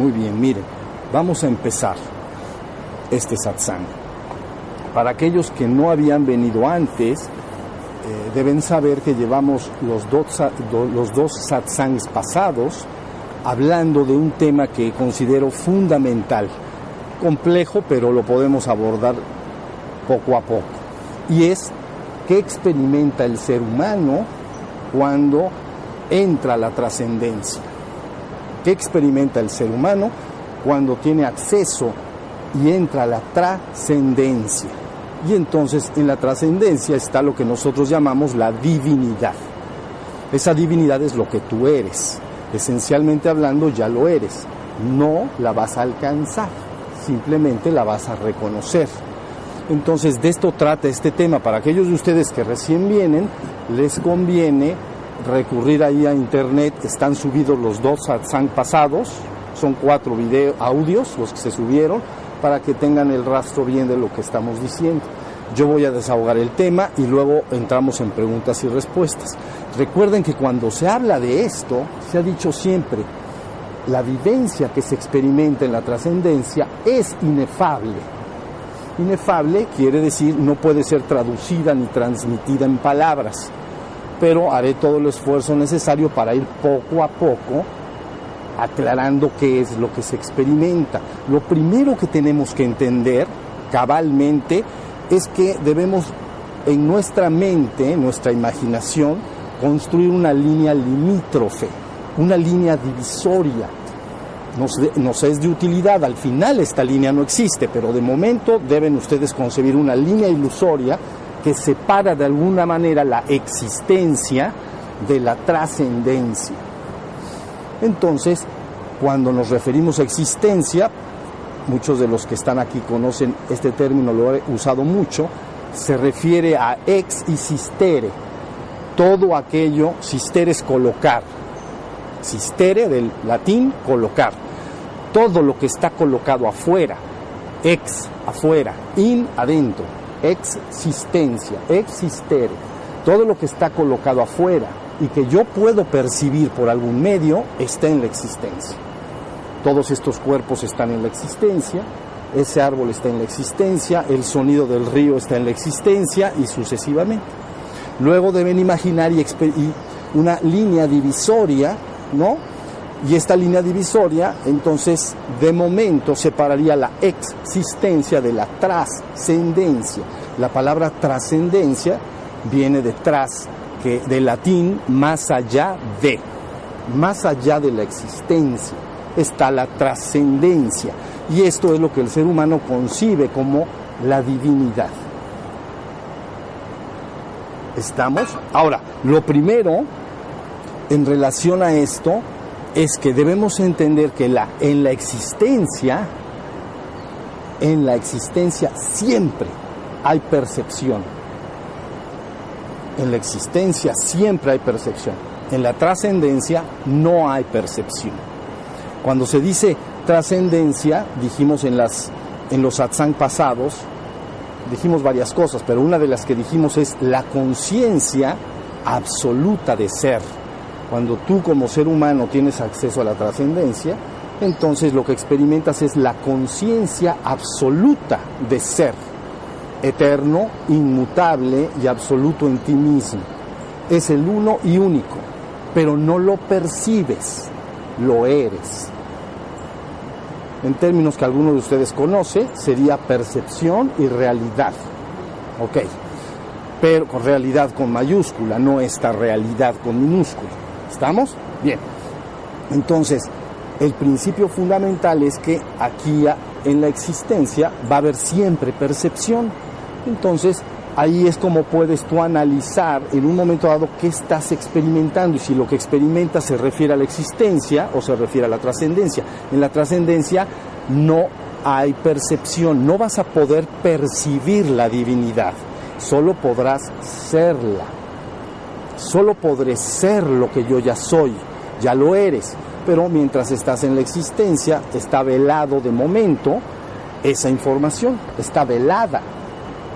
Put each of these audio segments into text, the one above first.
Muy bien, miren, vamos a empezar este satsang. Para aquellos que no habían venido antes, eh, deben saber que llevamos los dos, los dos satsangs pasados hablando de un tema que considero fundamental, complejo, pero lo podemos abordar poco a poco. Y es qué experimenta el ser humano cuando entra la trascendencia. ¿Qué experimenta el ser humano cuando tiene acceso y entra a la trascendencia? Y entonces en la trascendencia está lo que nosotros llamamos la divinidad. Esa divinidad es lo que tú eres. Esencialmente hablando ya lo eres. No la vas a alcanzar, simplemente la vas a reconocer. Entonces de esto trata este tema. Para aquellos de ustedes que recién vienen, les conviene recurrir ahí a internet. Están subidos los dos satsang pasados. Son cuatro video, audios los que se subieron para que tengan el rastro bien de lo que estamos diciendo. Yo voy a desahogar el tema y luego entramos en preguntas y respuestas. Recuerden que cuando se habla de esto, se ha dicho siempre, la vivencia que se experimenta en la trascendencia es inefable. Inefable quiere decir no puede ser traducida ni transmitida en palabras, pero haré todo el esfuerzo necesario para ir poco a poco aclarando qué es lo que se experimenta. Lo primero que tenemos que entender cabalmente es que debemos en nuestra mente, en nuestra imaginación, construir una línea limítrofe, una línea divisoria. Nos, es de utilidad, al final esta línea no existe, pero de momento deben ustedes concebir una línea ilusoria que separa de alguna manera la existencia de la trascendencia. Entonces, cuando nos referimos a existencia, muchos de los que están aquí conocen este término, lo he usado mucho, se refiere a ex y sistere. Todo aquello, sistere es colocar. Sistere del latín, colocar. Todo lo que está colocado afuera, ex, afuera, in, adentro, existencia, existere. Todo lo que está colocado afuera y que yo puedo percibir por algún medio está en la existencia. Todos estos cuerpos están en la existencia, ese árbol está en la existencia, el sonido del río está en la existencia y sucesivamente. Luego deben imaginar y, una línea divisoria, ¿no? Y esta línea divisoria, entonces, de momento separaría la existencia de la trascendencia. La palabra trascendencia viene de tras, que del latín más allá de, más allá de la existencia está la trascendencia. Y esto es lo que el ser humano concibe como la divinidad. ¿Estamos? Ahora, lo primero en relación a esto es que debemos entender que la, en la existencia, en la existencia siempre hay percepción. En la existencia siempre hay percepción. En la trascendencia no hay percepción. Cuando se dice trascendencia, dijimos en, las, en los satsang pasados, dijimos varias cosas, pero una de las que dijimos es la conciencia absoluta de ser. Cuando tú como ser humano tienes acceso a la trascendencia, entonces lo que experimentas es la conciencia absoluta de ser, eterno, inmutable y absoluto en ti mismo. Es el uno y único, pero no lo percibes lo eres. En términos que alguno de ustedes conoce, sería percepción y realidad. Ok, pero con realidad con mayúscula, no esta realidad con minúscula. ¿Estamos? Bien. Entonces, el principio fundamental es que aquí en la existencia va a haber siempre percepción. Entonces, ahí es como puedes tú analizar en un momento dado qué estás experimentando y si lo que experimentas se refiere a la existencia o se refiere a la trascendencia. En la trascendencia no hay percepción, no vas a poder percibir la divinidad, solo podrás serla. Solo podré ser lo que yo ya soy, ya lo eres, pero mientras estás en la existencia está velado de momento esa información, está velada.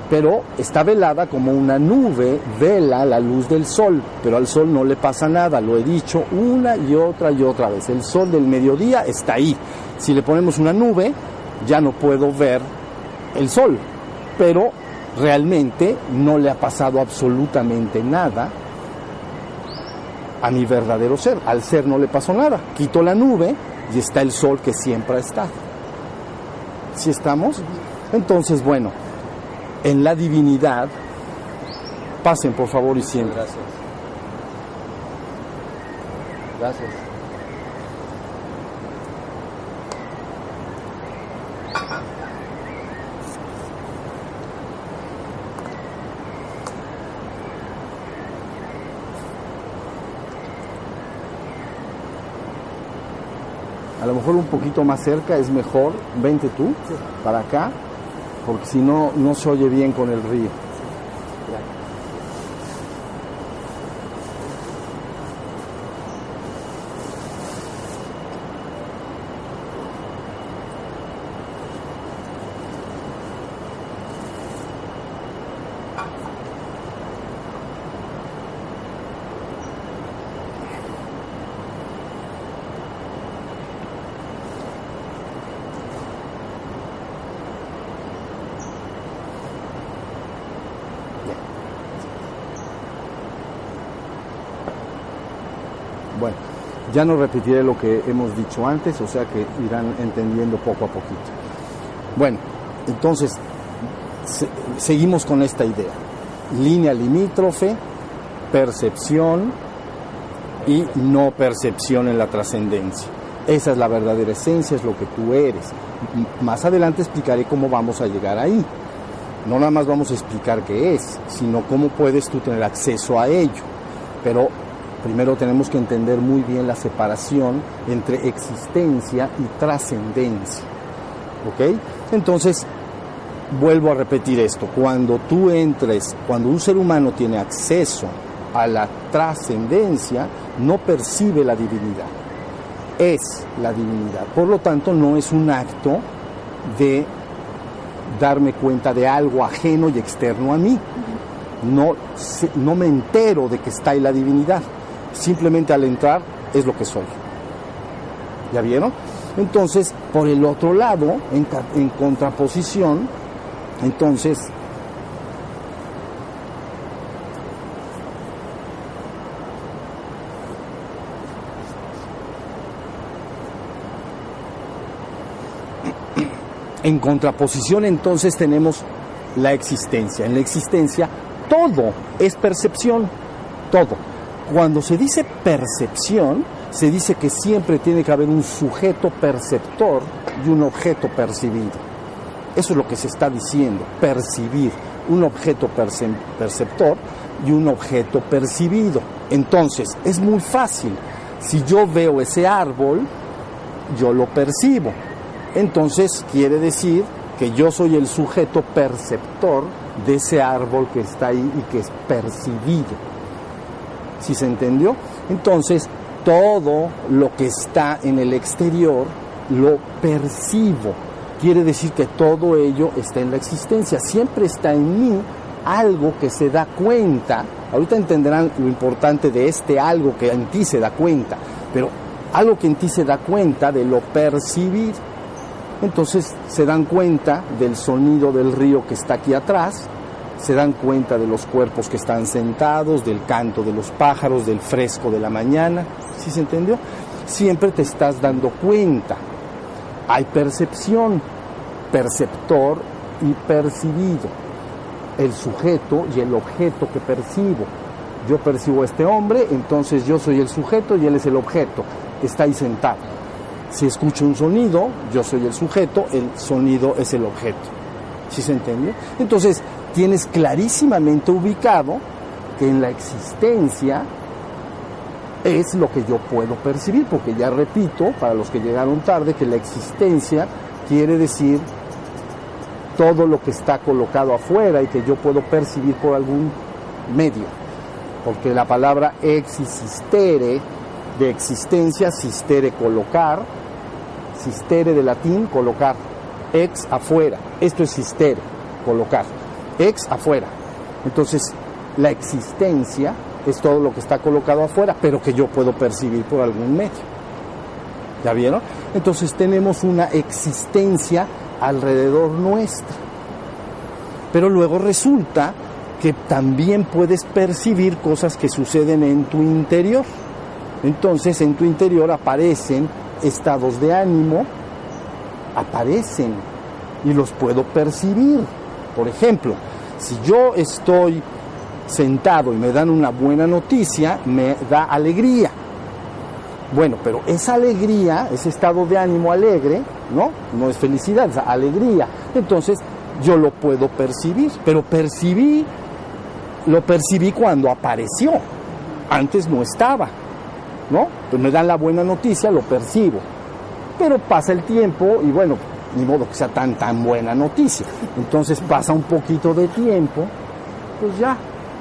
Pero está velada como una nube vela la luz del sol, pero al sol no le pasa nada, lo he dicho una y otra y otra vez. El sol del mediodía está ahí. Si le ponemos una nube, ya no puedo ver el sol, pero realmente no le ha pasado absolutamente nada a mi verdadero ser. Al ser no le pasó nada. Quito la nube y está el sol que siempre ha estado. ¿Sí estamos? Entonces, bueno, en la divinidad, pasen por favor y siempre. Gracias. Gracias. Lo mejor un poquito más cerca es mejor. Vente tú para acá, porque si no, no se oye bien con el río. Bueno, ya no repetiré lo que hemos dicho antes, o sea que irán entendiendo poco a poquito. Bueno, entonces, se- seguimos con esta idea. Línea limítrofe, percepción y no percepción en la trascendencia. Esa es la verdadera esencia, es lo que tú eres. Más adelante explicaré cómo vamos a llegar ahí. No nada más vamos a explicar qué es, sino cómo puedes tú tener acceso a ello. Pero primero tenemos que entender muy bien la separación entre existencia y trascendencia. ¿Ok? Entonces, vuelvo a repetir esto. Cuando tú entres, cuando un ser humano tiene acceso a la trascendencia, no percibe la divinidad. Es la divinidad. Por lo tanto, no es un acto de darme cuenta de algo ajeno y externo a mí. No, no me entero de que está ahí la divinidad. Simplemente al entrar es lo que soy. ¿Ya vieron? Entonces, por el otro lado, en, en contraposición, entonces, en contraposición entonces tenemos la existencia. En la existencia todo es percepción, todo. Cuando se dice percepción, se dice que siempre tiene que haber un sujeto perceptor y un objeto percibido. Eso es lo que se está diciendo, percibir, un objeto perce- perceptor y un objeto percibido. Entonces, es muy fácil. Si yo veo ese árbol, yo lo percibo. Entonces, quiere decir que yo soy el sujeto perceptor de ese árbol que está ahí y que es percibido. ¿Sí se entendió? Entonces, todo lo que está en el exterior lo percibo. Quiere decir que todo ello está en la existencia. Siempre está en mí algo que se da cuenta. Ahorita entenderán lo importante de este algo que en ti se da cuenta. Pero algo que en ti se da cuenta de lo percibir. Entonces se dan cuenta del sonido del río que está aquí atrás, se dan cuenta de los cuerpos que están sentados, del canto de los pájaros, del fresco de la mañana. ¿Sí se entendió? Siempre te estás dando cuenta. Hay percepción, perceptor y percibido. El sujeto y el objeto que percibo. Yo percibo a este hombre, entonces yo soy el sujeto y él es el objeto. Está ahí sentado. Si escucho un sonido, yo soy el sujeto, el sonido es el objeto. ¿Sí se entiende? Entonces, tienes clarísimamente ubicado que en la existencia es lo que yo puedo percibir, porque ya repito, para los que llegaron tarde, que la existencia quiere decir todo lo que está colocado afuera y que yo puedo percibir por algún medio. Porque la palabra existere, de existencia, sistere, colocar, sistere de latín, colocar, ex afuera, esto es sistere, colocar, ex afuera. Entonces, la existencia es todo lo que está colocado afuera, pero que yo puedo percibir por algún medio. ¿Ya vieron? Entonces tenemos una existencia alrededor nuestra. Pero luego resulta que también puedes percibir cosas que suceden en tu interior. Entonces en tu interior aparecen estados de ánimo, aparecen y los puedo percibir. Por ejemplo, si yo estoy sentado y me dan una buena noticia, me da alegría. Bueno, pero esa alegría, ese estado de ánimo alegre, ¿no? No es felicidad, es alegría. Entonces, yo lo puedo percibir, pero percibí, lo percibí cuando apareció. Antes no estaba, ¿no? Pues me dan la buena noticia, lo percibo. Pero pasa el tiempo y bueno, ni modo que sea tan tan buena noticia. Entonces pasa un poquito de tiempo, pues ya,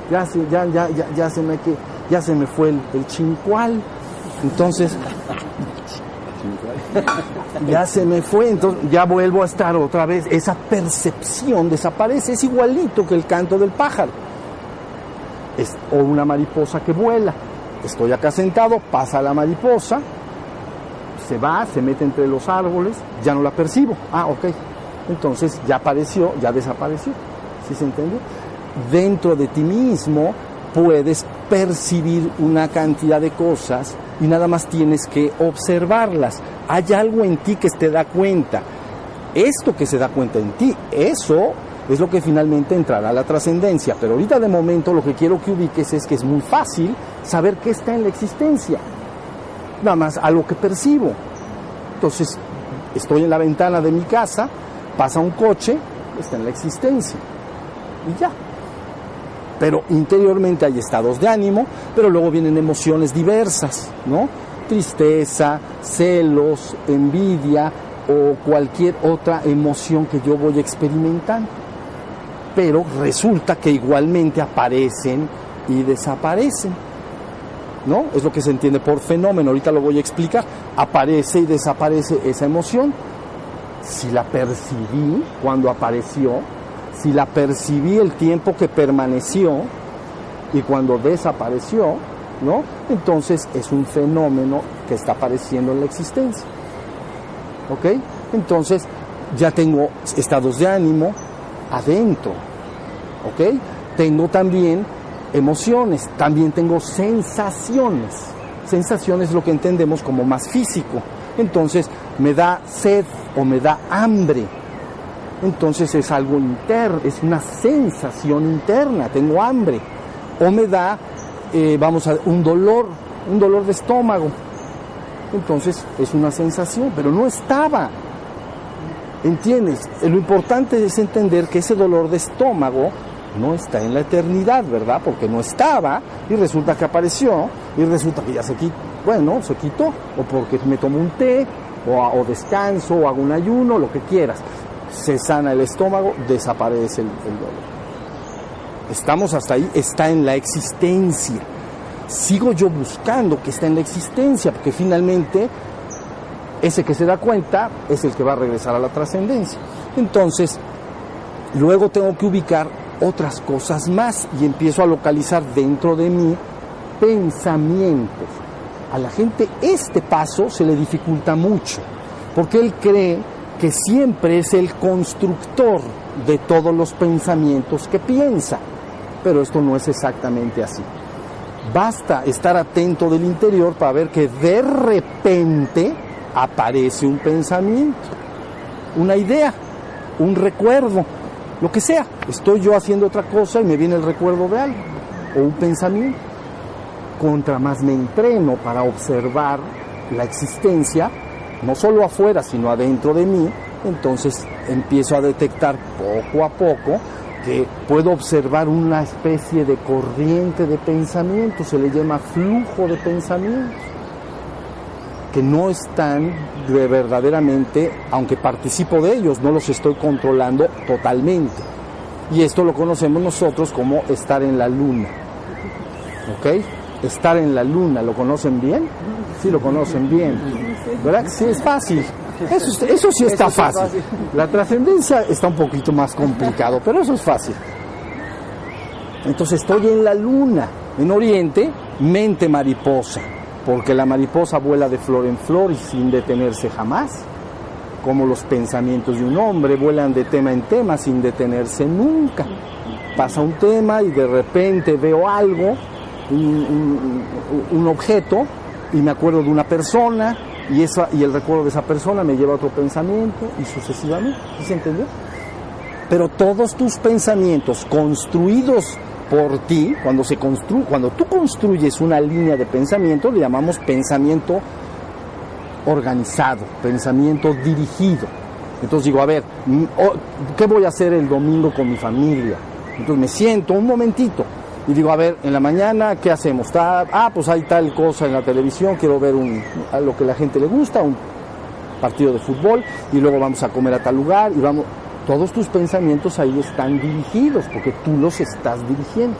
ya se, ya, ya, ya, ya se me que, ya se me fue el, el chincual. Entonces, ya se me fue, entonces ya vuelvo a estar otra vez. Esa percepción desaparece, es igualito que el canto del pájaro. Es, o una mariposa que vuela. Estoy acá sentado, pasa la mariposa, se va, se mete entre los árboles, ya no la percibo. Ah, ok. Entonces ya apareció, ya desapareció. ¿Sí se entendió? Dentro de ti mismo puedes percibir una cantidad de cosas y nada más tienes que observarlas. Hay algo en ti que te da cuenta. Esto que se da cuenta en ti, eso es lo que finalmente entrará a la trascendencia. Pero ahorita de momento lo que quiero que ubiques es que es muy fácil saber qué está en la existencia. Nada más algo que percibo. Entonces, estoy en la ventana de mi casa, pasa un coche, está en la existencia. Y ya, pero interiormente hay estados de ánimo, pero luego vienen emociones diversas, ¿no? Tristeza, celos, envidia o cualquier otra emoción que yo voy experimentando. Pero resulta que igualmente aparecen y desaparecen. ¿No? Es lo que se entiende por fenómeno, ahorita lo voy a explicar. Aparece y desaparece esa emoción. Si la percibí cuando apareció, si la percibí el tiempo que permaneció y cuando desapareció, ¿no? Entonces es un fenómeno que está apareciendo en la existencia. ¿Ok? Entonces ya tengo estados de ánimo adentro. ¿Ok? Tengo también emociones, también tengo sensaciones. Sensaciones es lo que entendemos como más físico. Entonces me da sed o me da hambre entonces es algo interno, es una sensación interna, tengo hambre. O me da, eh, vamos a un dolor, un dolor de estómago. Entonces es una sensación, pero no estaba. ¿Entiendes? Lo importante es entender que ese dolor de estómago no está en la eternidad, ¿verdad? Porque no estaba y resulta que apareció y resulta que ya se quitó. Bueno, se quitó, o porque me tomo un té, o, descanso, o hago un ayuno, lo que quieras se sana el estómago, desaparece el, dolor. Estamos hasta ahí, está en la existencia. Sigo yo buscando que está en la existencia, porque finalmente ese que se da cuenta es el que va a regresar a la trascendencia. Entonces, luego tengo que ubicar otras cosas más y empiezo a localizar dentro de mí pensamientos. A la gente este paso se le dificulta mucho, porque él cree que siempre es el constructor de todos los pensamientos que piensa. Pero esto no es exactamente así. Basta estar atento del interior para ver que de repente aparece un pensamiento, una idea, un recuerdo, lo que sea. Estoy yo haciendo otra cosa y me viene el recuerdo de algo o un pensamiento. Contra más me entreno para observar la existencia, no solo afuera, sino adentro de mí, entonces empiezo a detectar poco a poco que puedo observar una especie de corriente de pensamiento, se le llama flujo de pensamientos, que no están de verdaderamente, aunque participo de ellos, no los estoy controlando totalmente. Y esto lo conocemos nosotros como estar en la luna. ¿Ok? Estar en la luna, ¿lo conocen bien? Sí, lo conocen bien. ¿Verdad sí es fácil? Eso, eso sí está fácil. La trascendencia está un poquito más complicado, pero eso es fácil. Entonces estoy en la luna, en Oriente, mente mariposa. Porque la mariposa vuela de flor en flor y sin detenerse jamás, como los pensamientos de un hombre vuelan de tema en tema sin detenerse nunca. Pasa un tema y de repente veo algo, un, objeto, y me acuerdo de una persona, y, esa, y el recuerdo de esa persona me lleva a otro pensamiento, y sucesivamente. ¿Sí se entendió? Pero todos tus pensamientos construidos por ti, cuando, se constru cuando tú construyes una línea de pensamiento, le llamamos pensamiento organizado, pensamiento dirigido. Entonces digo, a ver, ¿qué voy a hacer el domingo con mi familia? Entonces me siento un momentito y digo, a ver, en la mañana, ¿qué hacemos? ah, pues hay tal cosa en la televisión, quiero ver lo que la gente le gusta, un partido de fútbol, y luego vamos a comer a tal lugar, y vamos, todos tus pensamientos ahí están dirigidos, porque tú los estás dirigiendo.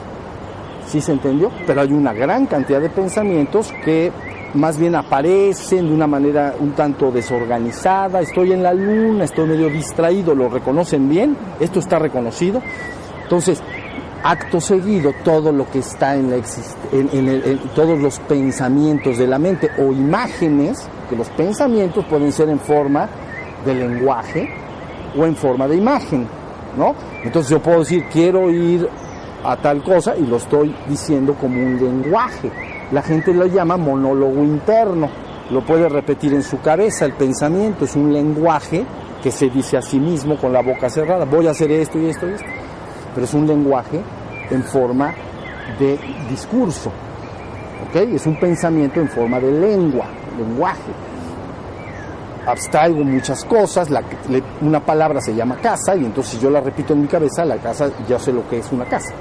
¿Sí se entendió? Pero hay una gran cantidad de pensamientos que más bien aparecen de una manera un tanto desorganizada, estoy en la luna, estoy medio distraído, lo reconocen bien, esto está reconocido. Entonces, acto seguido, todo lo que está en, la en, todos los pensamientos de la mente o imágenes, que los pensamientos pueden ser en forma de lenguaje, o en forma de imagen, ¿no? Entonces yo puedo decir, quiero ir a tal cosa y lo estoy diciendo como un lenguaje. La gente lo llama monólogo interno, lo puede repetir en su cabeza, el pensamiento es un lenguaje que se dice a sí mismo con la boca cerrada, voy a hacer esto y esto y esto, pero es un lenguaje en forma de discurso. Es un pensamiento en forma de lengua, lenguaje abstraigo muchas cosas, una palabra se llama casa y entonces yo la repito en mi cabeza, la casa ya sé lo que es una casa,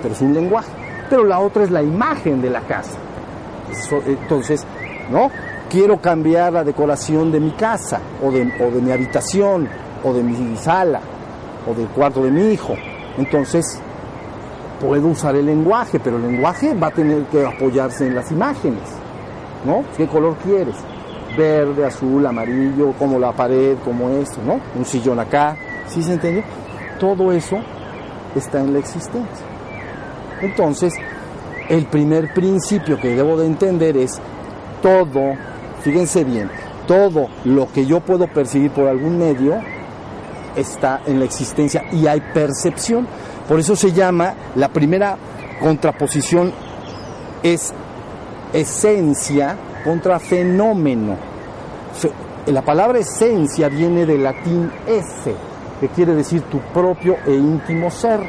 pero es un lenguaje. Pero la otra es la imagen de la casa. Entonces, ¿no? Quiero cambiar la decoración de mi casa o de, o de mi habitación o de mi sala o del cuarto de mi hijo. Entonces, puedo usar el lenguaje, pero el lenguaje va a tener que apoyarse en las imágenes. ¿No? ¿Qué color quieres? Verde, azul, amarillo, como la pared, como esto, ¿no? Un sillón acá, ¿sí se entiende? Todo eso está en la existencia. Entonces, el primer principio que debo de entender es todo, fíjense bien, todo lo que yo puedo percibir por algún medio está en la existencia y hay percepción. Por eso se llama la primera contraposición es esencia contra fenómeno. la palabra esencia viene del latín ese, que quiere decir tu propio e íntimo ser.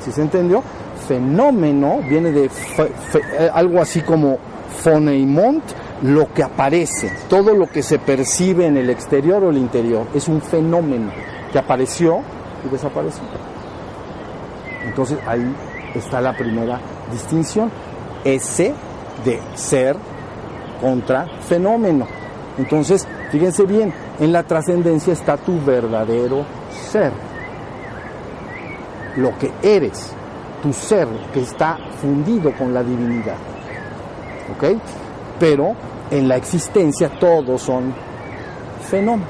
¿Sí se entendió? Fenómeno viene de eh, algo así como foneimont, lo que aparece, todo lo que se percibe en el exterior o el interior, es un fenómeno que apareció y desapareció. Entonces ahí está la primera distinción. Ese de ser contra fenómeno. Entonces, fíjense bien, en la trascendencia está tu verdadero ser, lo que eres, tu ser que está fundido con la divinidad. ¿Ok? Pero en la existencia todos son fenómenos.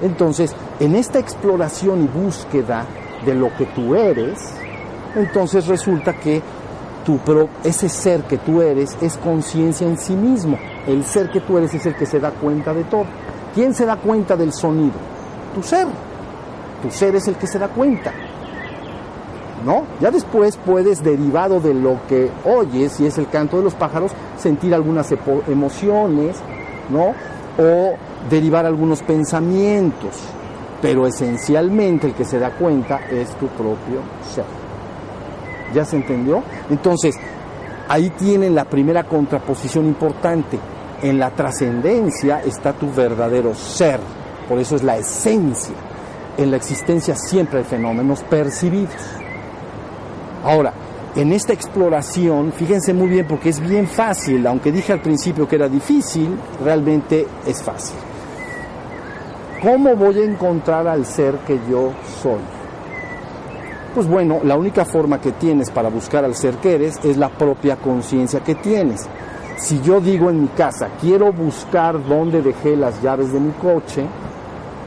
Entonces, en esta exploración y búsqueda de lo que tú eres, entonces resulta que pero ese ser que tú eres es conciencia en sí mismo. El ser que tú eres es el que se da cuenta de todo. ¿Quién se da cuenta del sonido? Tu ser. Tu ser es el que se da cuenta. ¿No? Ya después puedes, derivado de lo que oyes, y es el canto de los pájaros, sentir algunas emociones, ¿no? O derivar algunos pensamientos. Pero esencialmente el que se da cuenta es tu propio ser. ¿Ya se entendió? Entonces, ahí tienen la primera contraposición importante. En la trascendencia está tu verdadero ser, por eso es la esencia. En la existencia siempre hay fenómenos percibidos. Ahora, en esta exploración, fíjense muy bien porque es bien fácil, aunque dije al principio que era difícil, realmente es fácil. ¿Cómo voy a encontrar al ser que yo soy? Pues bueno, la única forma que tienes para buscar al ser que eres es la propia conciencia que tienes. Si yo digo en mi casa, quiero buscar dónde dejé las llaves de mi coche,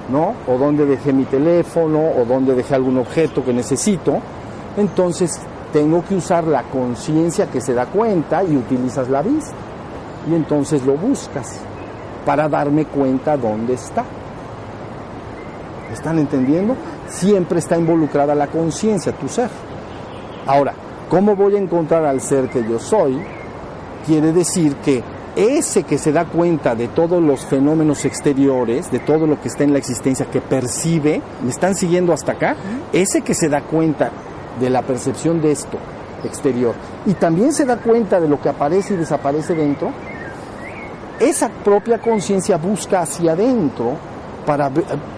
¿no? O dónde dejé mi teléfono, o dónde dejé algún objeto que necesito, entonces tengo que usar la conciencia que se da cuenta y utilizas la vista. Y entonces lo buscas para darme cuenta dónde está. ¿Están entendiendo? Siempre está involucrada la conciencia, tu ser. Ahora, ¿cómo voy a encontrar al ser que yo soy? Quiere decir que ese que se da cuenta de todos los fenómenos exteriores, de todo lo que está en la existencia, que percibe, ¿me están siguiendo hasta acá? Ese que se da cuenta de la percepción de esto exterior y también se da cuenta de lo que aparece y desaparece dentro, esa propia conciencia busca hacia adentro para,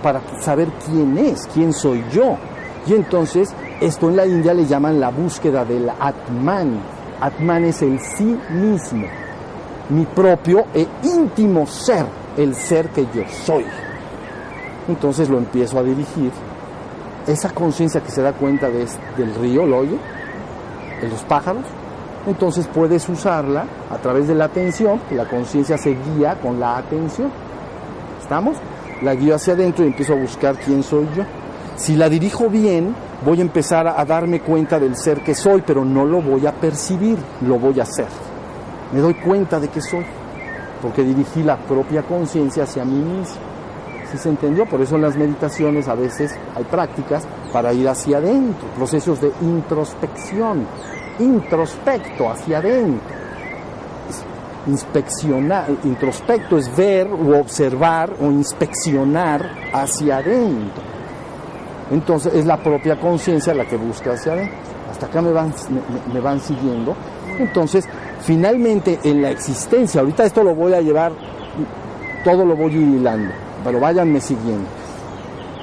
para saber quién es, quién soy yo. Y entonces esto en la India le llaman la búsqueda del Atman. Atman es el sí mismo, mi propio e íntimo ser, el ser que yo soy. Entonces lo empiezo a dirigir. Esa conciencia que se da cuenta de, del río, lo oye, de los pájaros, entonces puedes usarla a través de la atención, la conciencia se guía con la atención. ¿Estamos? La guío hacia adentro y empiezo a buscar quién soy yo. Si la dirijo bien, voy a empezar a darme cuenta del ser que soy, pero no lo voy a percibir, lo voy a hacer. Me doy cuenta de que soy, porque dirigí la propia conciencia hacia mí mismo. ¿Sí se entendió? Por eso en las meditaciones a veces hay prácticas para ir hacia adentro, procesos de introspección, introspecto hacia adentro. Inspeccionar, introspecto es ver o observar o inspeccionar hacia adentro. Entonces es la propia conciencia la que busca hacia adentro. Hasta acá me van, me, van siguiendo. Entonces, finalmente en la existencia, ahorita esto lo voy a llevar, todo lo voy hilando, pero váyanme siguiendo.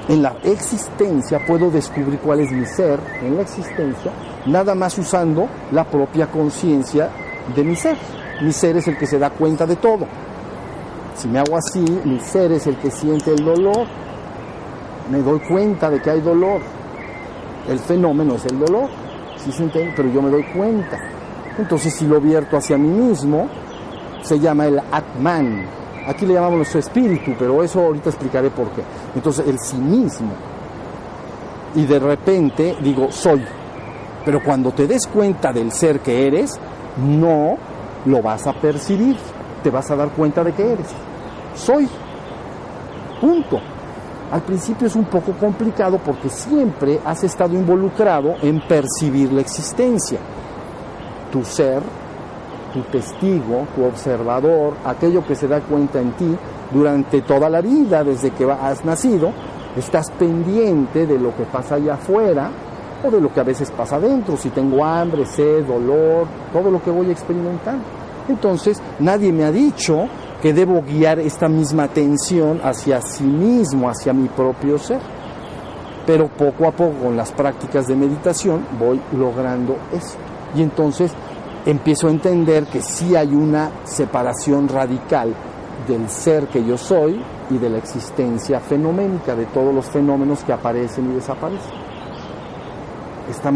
En la existencia puedo descubrir cuál es mi ser en la existencia nada más usando la propia conciencia de mi ser. Mi ser es el que se da cuenta de todo. Si me hago así, mi ser es el que siente el dolor. Me doy cuenta de que hay dolor. El fenómeno es el dolor, ¿sí se entiende? Pero yo me doy cuenta. Entonces, si lo vierto hacia mí mismo, se llama el Atman. Aquí le llamamos nuestro espíritu, pero eso ahorita explicaré por qué. Entonces, el sí mismo. Y de repente digo, soy pero cuando te des cuenta del ser que eres, no lo vas a percibir, te vas a dar cuenta de que eres. Soy. Punto. Al principio es un poco complicado porque siempre has estado involucrado en percibir la existencia. Tu ser, tu testigo, tu observador, aquello que se da cuenta en ti durante toda la vida, desde que has nacido, estás pendiente de lo que pasa allá afuera de lo que a veces pasa adentro, si tengo hambre, sed, dolor, todo lo que voy a experimentar. Entonces, nadie me ha dicho que debo guiar esta misma atención hacia sí mismo, hacia mi propio ser. Pero poco a poco, con las prácticas de meditación, voy logrando eso. Y entonces empiezo a entender que sí hay una separación radical del ser que yo soy y de la existencia fenoménica, de todos los fenómenos que aparecen y desaparecen. ¿Está,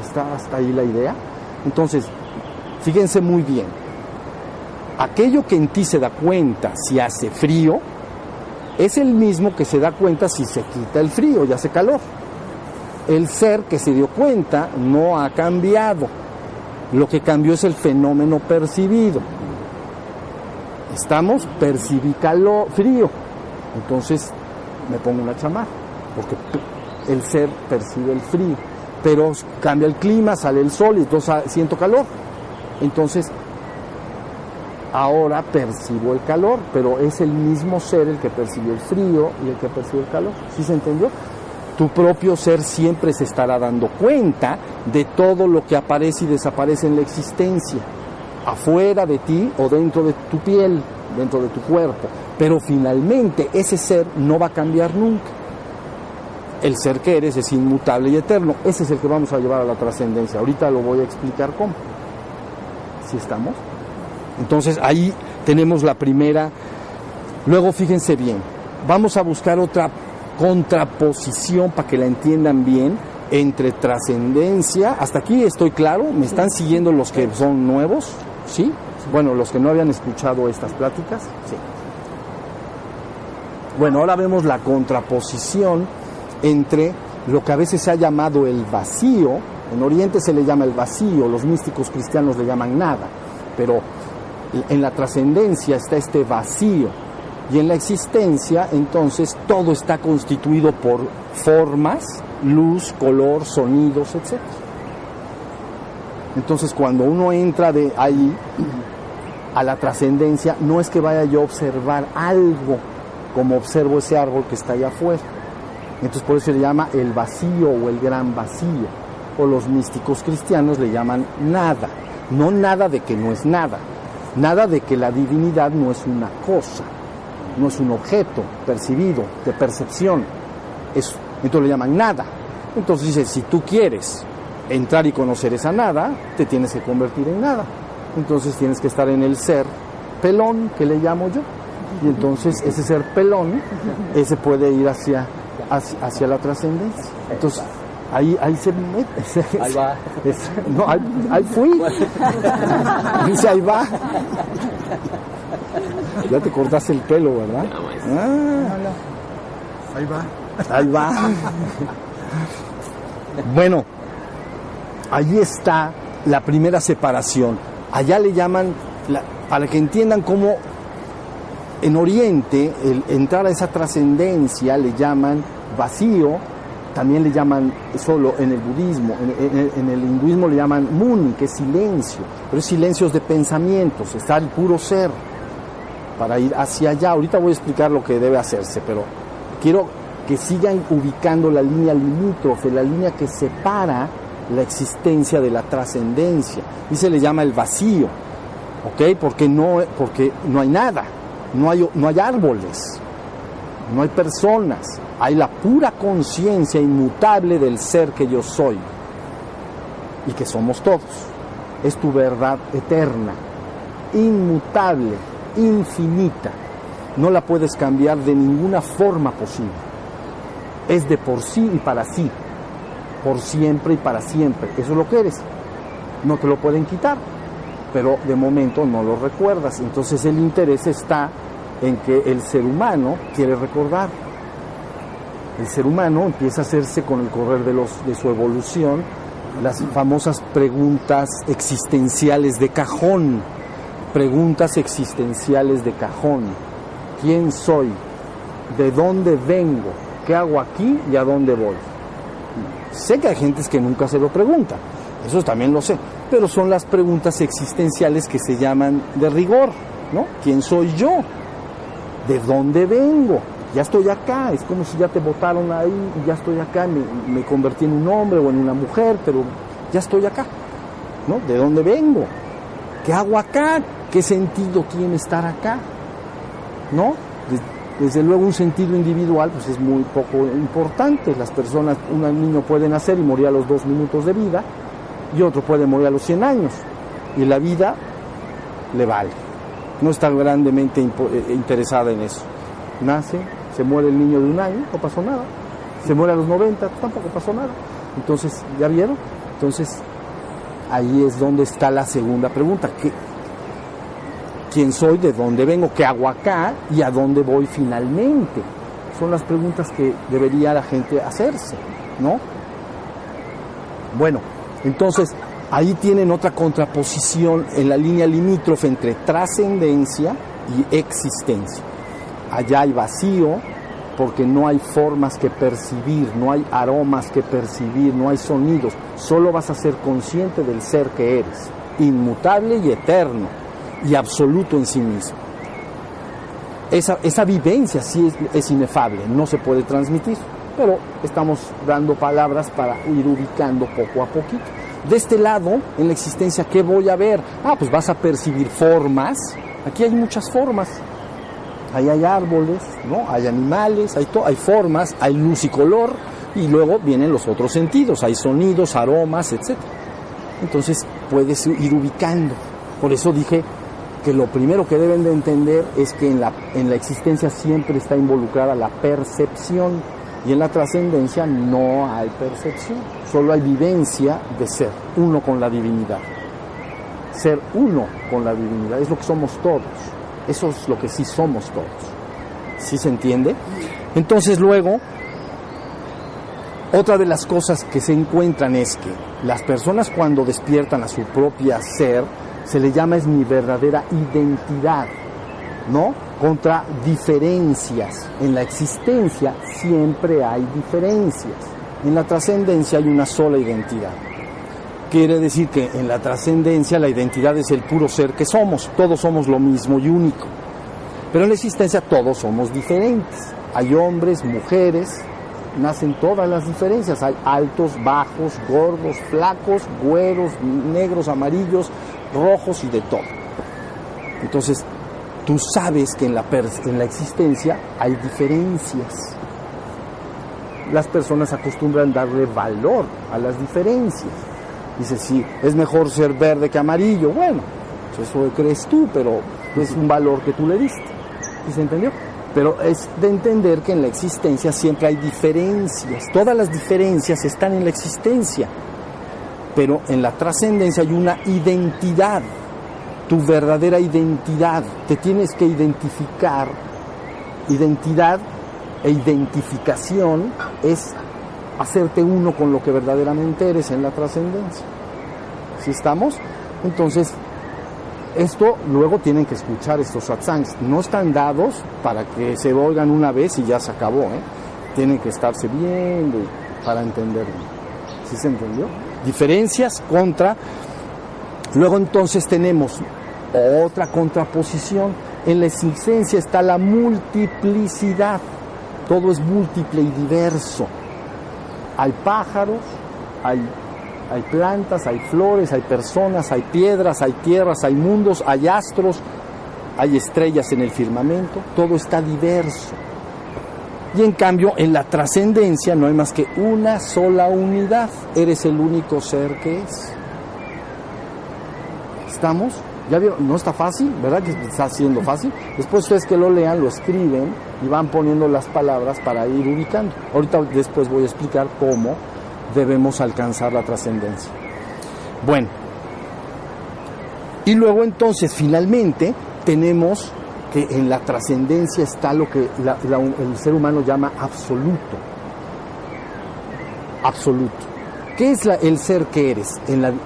está, hasta ahí la idea? Entonces, fíjense muy bien. Aquello que en ti se da cuenta si hace frío, es el mismo que se da cuenta si se quita el frío y hace calor. El ser que se dio cuenta no ha cambiado. Lo que cambió es el fenómeno percibido. Estamos, percibí calor, frío. Entonces me pongo una chamarra, porque el ser percibe el frío pero cambia el clima, sale el sol y entonces siento calor. Entonces, ahora percibo el calor, pero es el mismo ser el que percibe el frío y el que percibe el calor. ¿Sí se entendió? Tu propio ser siempre se estará dando cuenta de todo lo que aparece y desaparece en la existencia, afuera de ti o dentro de tu piel, dentro de tu cuerpo. Pero finalmente ese ser no va a cambiar nunca el ser que eres es inmutable y eterno. Ese es el que vamos a llevar a la trascendencia. Ahorita lo voy a explicar cómo. Si estamos. Entonces ahí tenemos la primera. Luego fíjense bien. Vamos a buscar otra contraposición para que la entiendan bien entre trascendencia. Hasta aquí estoy claro. ¿Me están siguiendo los que son nuevos? ¿Sí? Bueno, los que no habían escuchado estas pláticas. Sí. Bueno, ahora vemos la contraposición entre lo que a veces se ha llamado el vacío En Oriente se le llama el vacío, los místicos cristianos le llaman nada, pero en la trascendencia está este vacío y en la existencia entonces todo está constituido por formas, luz, color, sonidos, etc. Entonces cuando uno entra de ahí a la trascendencia, no es que vaya yo a observar algo como observo ese árbol que está allá afuera. Entonces por eso se le llama el vacío o el gran vacío. O los místicos cristianos le llaman nada. No nada de que no es nada. Nada de que la divinidad no es una cosa, no es un objeto percibido, de percepción. Es, entonces le llaman nada. Entonces dice, si tú quieres entrar y conocer esa nada, te tienes que convertir en nada. Entonces tienes que estar en el ser pelón, que le llamo yo. Y entonces ese ser pelón, ese puede ir hacia, hacia, la trascendencia. Entonces ahí, ahí se mete. Ahí va. no, ahí, fui. Dice, ahí va. Ya te cortaste el pelo, ¿verdad? Ah, ahí va. Ahí va. Bueno, allí está la primera separación. Allá le llaman, para que entiendan cómo en Oriente el entrar a esa trascendencia le llaman vacío, también le llaman solo en el budismo, en, el hinduismo le llaman muni, que es silencio, pero es silencios de pensamientos, está el puro ser para ir hacia allá. Ahorita voy a explicar lo que debe hacerse, pero quiero que sigan ubicando la línea limítrofe, la línea que separa la existencia de la trascendencia. Y se le llama el vacío, ¿ok? Porque no, porque no hay nada, no hay, no hay árboles, no hay personas, hay la pura conciencia inmutable del ser que yo soy y que somos todos. Es tu verdad eterna, inmutable, infinita. No la puedes cambiar de ninguna forma posible. Es de por sí y para sí por siempre y para siempre. Eso es lo que eres. No te lo pueden quitar, pero de momento no lo recuerdas. Entonces el interés está en que el ser humano quiere recordar. El ser humano empieza a hacerse con el correr de, su evolución las famosas preguntas existenciales de cajón. Preguntas existenciales de cajón. ¿Quién soy? ¿De dónde vengo? ¿Qué hago aquí y a dónde voy? Sé que hay gentes que nunca se lo preguntan, eso también lo sé, pero son las preguntas existenciales que se llaman de rigor, ¿no? ¿Quién soy yo? ¿De dónde vengo? Ya estoy acá, es como si ya te votaron ahí y ya estoy acá, me, convertí en un hombre o en una mujer, pero ya estoy acá, ¿no? ¿De dónde vengo? ¿Qué hago acá? ¿Qué sentido tiene estar acá? ¿No? Desde luego un sentido individual pues es muy poco importante. Las personas, un niño puede nacer y morir a los dos minutos de vida y otro puede morir a los 100 años. Y la vida le vale. No está grandemente eh, interesada en eso. Nace, se muere el niño de un año, no pasó nada. Se muere a los 90, tampoco pasó nada. Entonces, ¿ya vieron? Entonces, ahí es donde está la segunda pregunta. ¿Qué, quién soy, de dónde vengo, qué hago acá y a dónde voy finalmente. Son las preguntas que debería la gente hacerse, ¿no? Bueno, entonces ahí tienen otra contraposición en la línea limítrofe entre trascendencia y existencia. Allá hay vacío porque no hay formas que percibir, no hay aromas que percibir, no hay sonidos, solo vas a ser consciente del ser que eres, inmutable y eterno y absoluto en sí mismo. Esa, esa vivencia sí es, es, inefable, no se puede transmitir, pero estamos dando palabras para ir ubicando poco a poquito. De este lado, en la existencia, ¿qué voy a ver? Ah, pues vas a percibir formas. Aquí hay muchas formas. Ahí hay árboles, ¿no? Hay animales, hay, hay formas, hay luz y color, y luego vienen los otros sentidos, hay sonidos, aromas, etc. Entonces puedes ir ubicando. Por eso dije que lo primero que deben de entender es que en la, en la existencia siempre está involucrada la percepción y en la trascendencia no hay percepción, solo hay vivencia de ser uno con la divinidad. Ser uno con la divinidad es lo que somos todos, eso es lo que sí somos todos. ¿Sí se entiende? Entonces luego, otra de las cosas que se encuentran es que Las personas cuando despiertan a su propia ser, se le llama es mi verdadera identidad, ¿no? Contra diferencias. En la existencia siempre hay diferencias. En la trascendencia hay una sola identidad. Quiere decir que en la trascendencia la identidad es el puro ser que somos. Todos somos lo mismo y único. Pero en la existencia todos somos diferentes. Hay hombres, mujeres, nacen todas las diferencias. Hay altos, bajos, gordos, flacos, güeros, negros, amarillos, rojos y de todo. Entonces, tú sabes que en la, en la existencia hay diferencias. Las personas acostumbran darle valor a las diferencias. Dice, sí, es mejor ser verde que amarillo. Bueno, pues eso crees tú, pero es un valor que tú le diste. ¿Sí se entendió? Pero es de entender que en la existencia siempre hay diferencias. Todas las diferencias están en la existencia. Pero en la trascendencia hay una identidad. Tu verdadera identidad. Te tienes que identificar. Identidad e identificación es hacerte uno con lo que verdaderamente eres en la trascendencia. ¿Sí estamos? Entonces, esto luego tienen que escuchar estos satsangs. No están dados para que se oigan una vez y ya se acabó. ¿eh? Tienen que estarse viendo para entenderlo. ¿Sí se entendió? Diferencias contra. Luego entonces tenemos otra contraposición. En la existencia está la multiplicidad. Todo es múltiple y diverso. Hay pájaros, hay hay plantas, hay flores, hay personas, hay piedras, hay tierras, hay mundos, hay astros, hay estrellas en el firmamento, todo está diverso. Y en cambio, en la trascendencia no hay más que una sola unidad. Eres el único ser que es. ¿Estamos? ¿Ya? No está fácil, ¿verdad que está siendo fácil? Después ustedes que lo lean, lo escriben y van poniendo las palabras para ir ubicando. Ahorita después voy a explicar cómo debemos alcanzar la trascendencia. Bueno, y luego entonces finalmente tenemos que en la trascendencia está lo que el ser humano llama absoluto. Absoluto. ¿Qué es el ser que eres?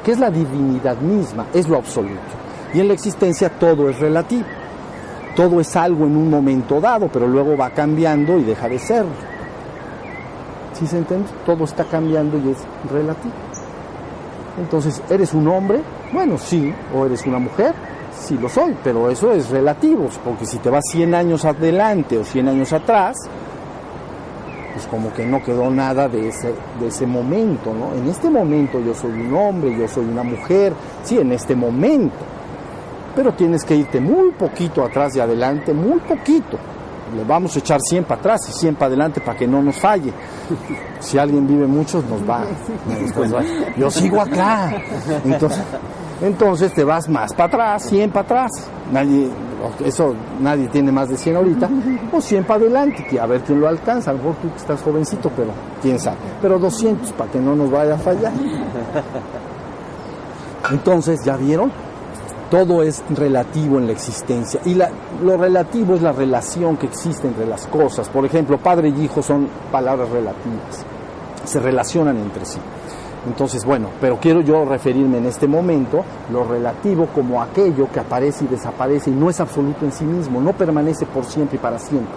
¿Qué es la divinidad misma? Es lo absoluto. Y en la existencia todo es relativo. Todo es algo en un momento dado, pero luego va cambiando y deja de serlo. ¿Sí se entiende? Todo está cambiando y es relativo. Entonces, ¿eres un hombre? Bueno, sí. ¿O eres una mujer? Sí lo soy, pero eso es relativo, porque si te vas 100 años adelante o 100 años atrás, pues como que no quedó nada de ese, de ese momento, ¿no? En este momento yo soy un hombre, yo soy una mujer, sí, en este momento, pero tienes que irte muy poquito atrás y adelante, muy poquito, le vamos a echar 100 para atrás y 100 para adelante para que no nos falle. Si alguien vive mucho, nos va. Yo sigo acá. Entonces, entonces te vas más para atrás, 100 para atrás. Nadie, eso nadie tiene más de 100 ahorita. O 100 para adelante, a ver quién lo alcanza. A lo mejor tú que estás jovencito, pero quién sabe. Pero 200 para que no nos vaya a fallar. Entonces, ¿ya vieron? Todo es relativo en la existencia. Y lo relativo es la relación que existe entre las cosas. Por ejemplo, padre y hijo son palabras relativas. Se relacionan entre sí. Entonces, bueno, pero quiero yo referirme en este momento lo relativo como aquello que aparece y desaparece y no es absoluto en sí mismo, no permanece por siempre y para siempre.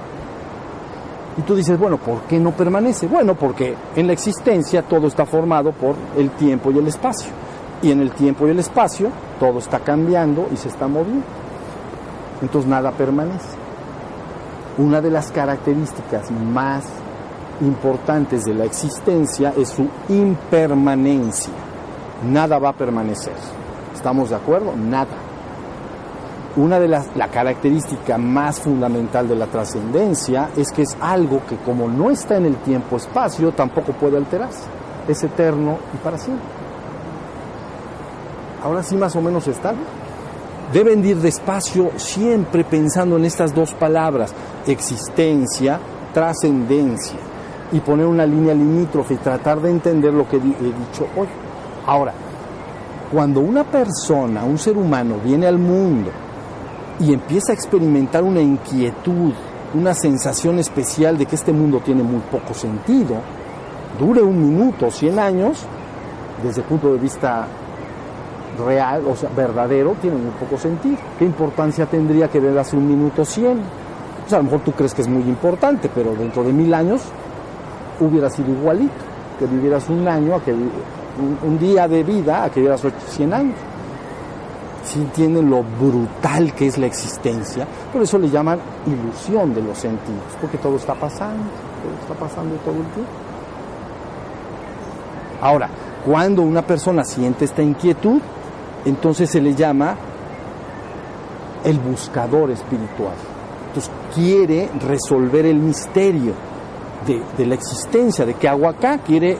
Y tú dices, bueno, ¿por qué no permanece? Bueno, porque en la existencia todo está formado por el tiempo y el espacio. Y en el tiempo y el espacio todo está cambiando y se está moviendo. Entonces nada permanece. Una de las características más importantes de la existencia es su impermanencia. Nada va a permanecer. ¿Estamos de acuerdo? Nada. Una de las la más fundamental de la trascendencia es que es algo que como no está en el tiempo-espacio tampoco puede alterarse. Es eterno y para siempre ahora sí más o menos están. Deben ir despacio siempre pensando en estas dos palabras, existencia, trascendencia, y poner una línea limítrofe y tratar de entender lo que he dicho hoy. Ahora, cuando una persona, un ser humano, viene al mundo y empieza a experimentar una inquietud, una sensación especial de que este mundo tiene muy poco sentido, dure un minuto, cien años, desde el punto de vista real, o sea, verdadero, tiene muy poco sentido. ¿Qué importancia tendría que veas un minuto 100? Pues a lo mejor tú crees que es muy importante, pero dentro de mil años hubiera sido igualito, que vivieras un año, a que un, día de vida, a que vivieras 100 años. Si entienden lo brutal que es la existencia, por eso le llaman ilusión de los sentidos, porque todo está pasando, todo está pasando todo el tiempo. Ahora, cuando una persona siente esta inquietud, entonces se le llama el buscador espiritual. Entonces quiere resolver el misterio de, la existencia, de qué hago acá, quiere,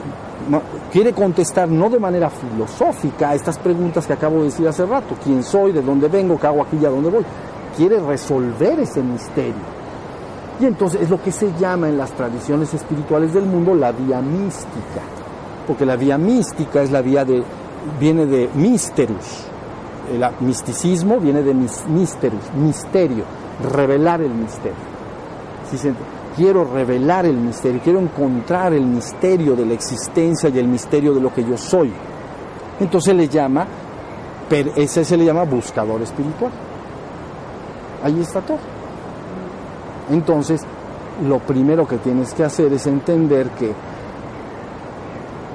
quiere contestar no de manera filosófica a estas preguntas que acabo de decir hace rato, quién soy, de dónde vengo, qué hago aquí y a dónde voy, quiere resolver ese misterio. Y entonces es lo que se llama en las tradiciones espirituales del mundo la vía mística, porque la vía mística es la vía de, viene de misterus, el misticismo viene de misterus, misterio, revelar el misterio. quiero revelar el misterio, quiero encontrar el misterio de la existencia y el misterio de lo que yo soy. Entonces le llama, ese se le llama buscador espiritual. Ahí está todo. Entonces, lo primero que tienes que hacer es entender que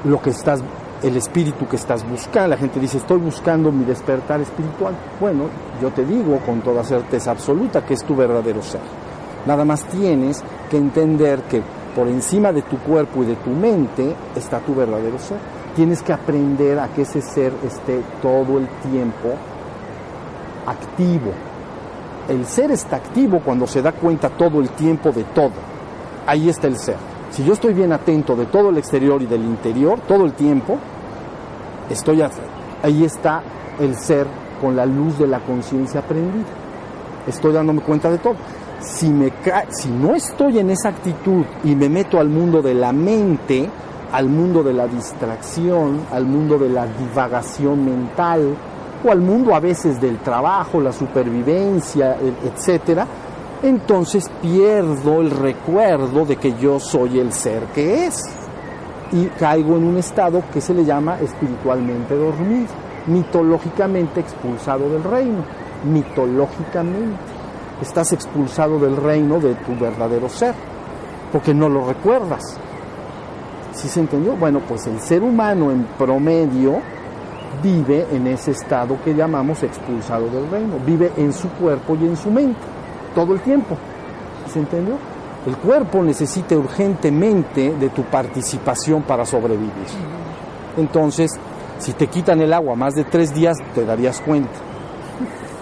lo que estás el espíritu que estás buscando. La gente dice, estoy buscando mi despertar espiritual. Bueno, yo te digo con toda certeza absoluta que es tu verdadero ser. Nada más tienes que entender que por encima de tu cuerpo y de tu mente está tu verdadero ser. Tienes que aprender a que ese ser esté todo el tiempo activo. El ser está activo cuando se da cuenta todo el tiempo de todo. Ahí está el ser. Si yo estoy bien atento de todo el exterior y del interior todo el tiempo, estoy ahí está el ser con la luz de la conciencia prendida. Estoy dándome cuenta de todo. Si, me si no estoy en esa actitud y me meto al mundo de la mente, al mundo de la distracción, al mundo de la divagación mental, o al mundo a veces del trabajo, la supervivencia, etcétera, entonces pierdo el recuerdo de que yo soy el ser que es y caigo en un estado que se le llama espiritualmente dormido, mitológicamente expulsado del reino, mitológicamente. Estás expulsado del reino de tu verdadero ser, porque no lo recuerdas. ¿Sí se entendió? Bueno, pues el ser humano en promedio vive en ese estado que llamamos expulsado del reino, vive en su cuerpo y en su mente, todo el tiempo. ¿Se entendió? El cuerpo necesita urgentemente de tu participación para sobrevivir. Entonces, si te quitan el agua más de tres días, te darías cuenta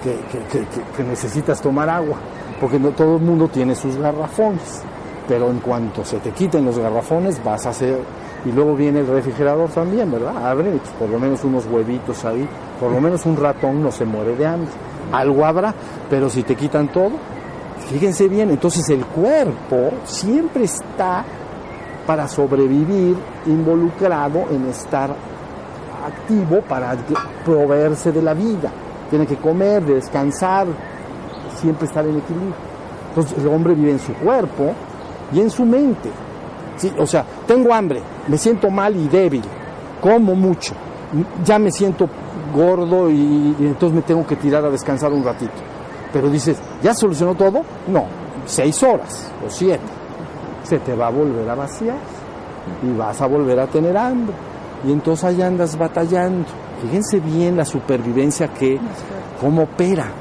que, necesitas tomar agua, porque no todo el mundo tiene sus garrafones. Pero en cuanto se te quiten los garrafones, vas a hacer. Y luego viene el refrigerador también, ¿verdad? Abre pues, por lo menos unos huevitos ahí, por lo menos un ratón no se muere de hambre. Algo habrá, pero si te quitan todo, Fíjense bien, entonces el cuerpo siempre está para sobrevivir involucrado en estar activo para proveerse de la vida. Tiene que comer, descansar, siempre estar en equilibrio. Entonces el hombre vive en su cuerpo y en su mente. Sí, o sea, tengo hambre, me siento mal y débil, como mucho, ya me siento gordo y entonces me tengo que tirar a descansar un ratito pero dices, ¿ya solucionó todo? No, seis horas o siete. Se te va a volver a vaciar y vas a volver a tener hambre. Y entonces ahí andas batallando. Fíjense bien la supervivencia que, cómo opera.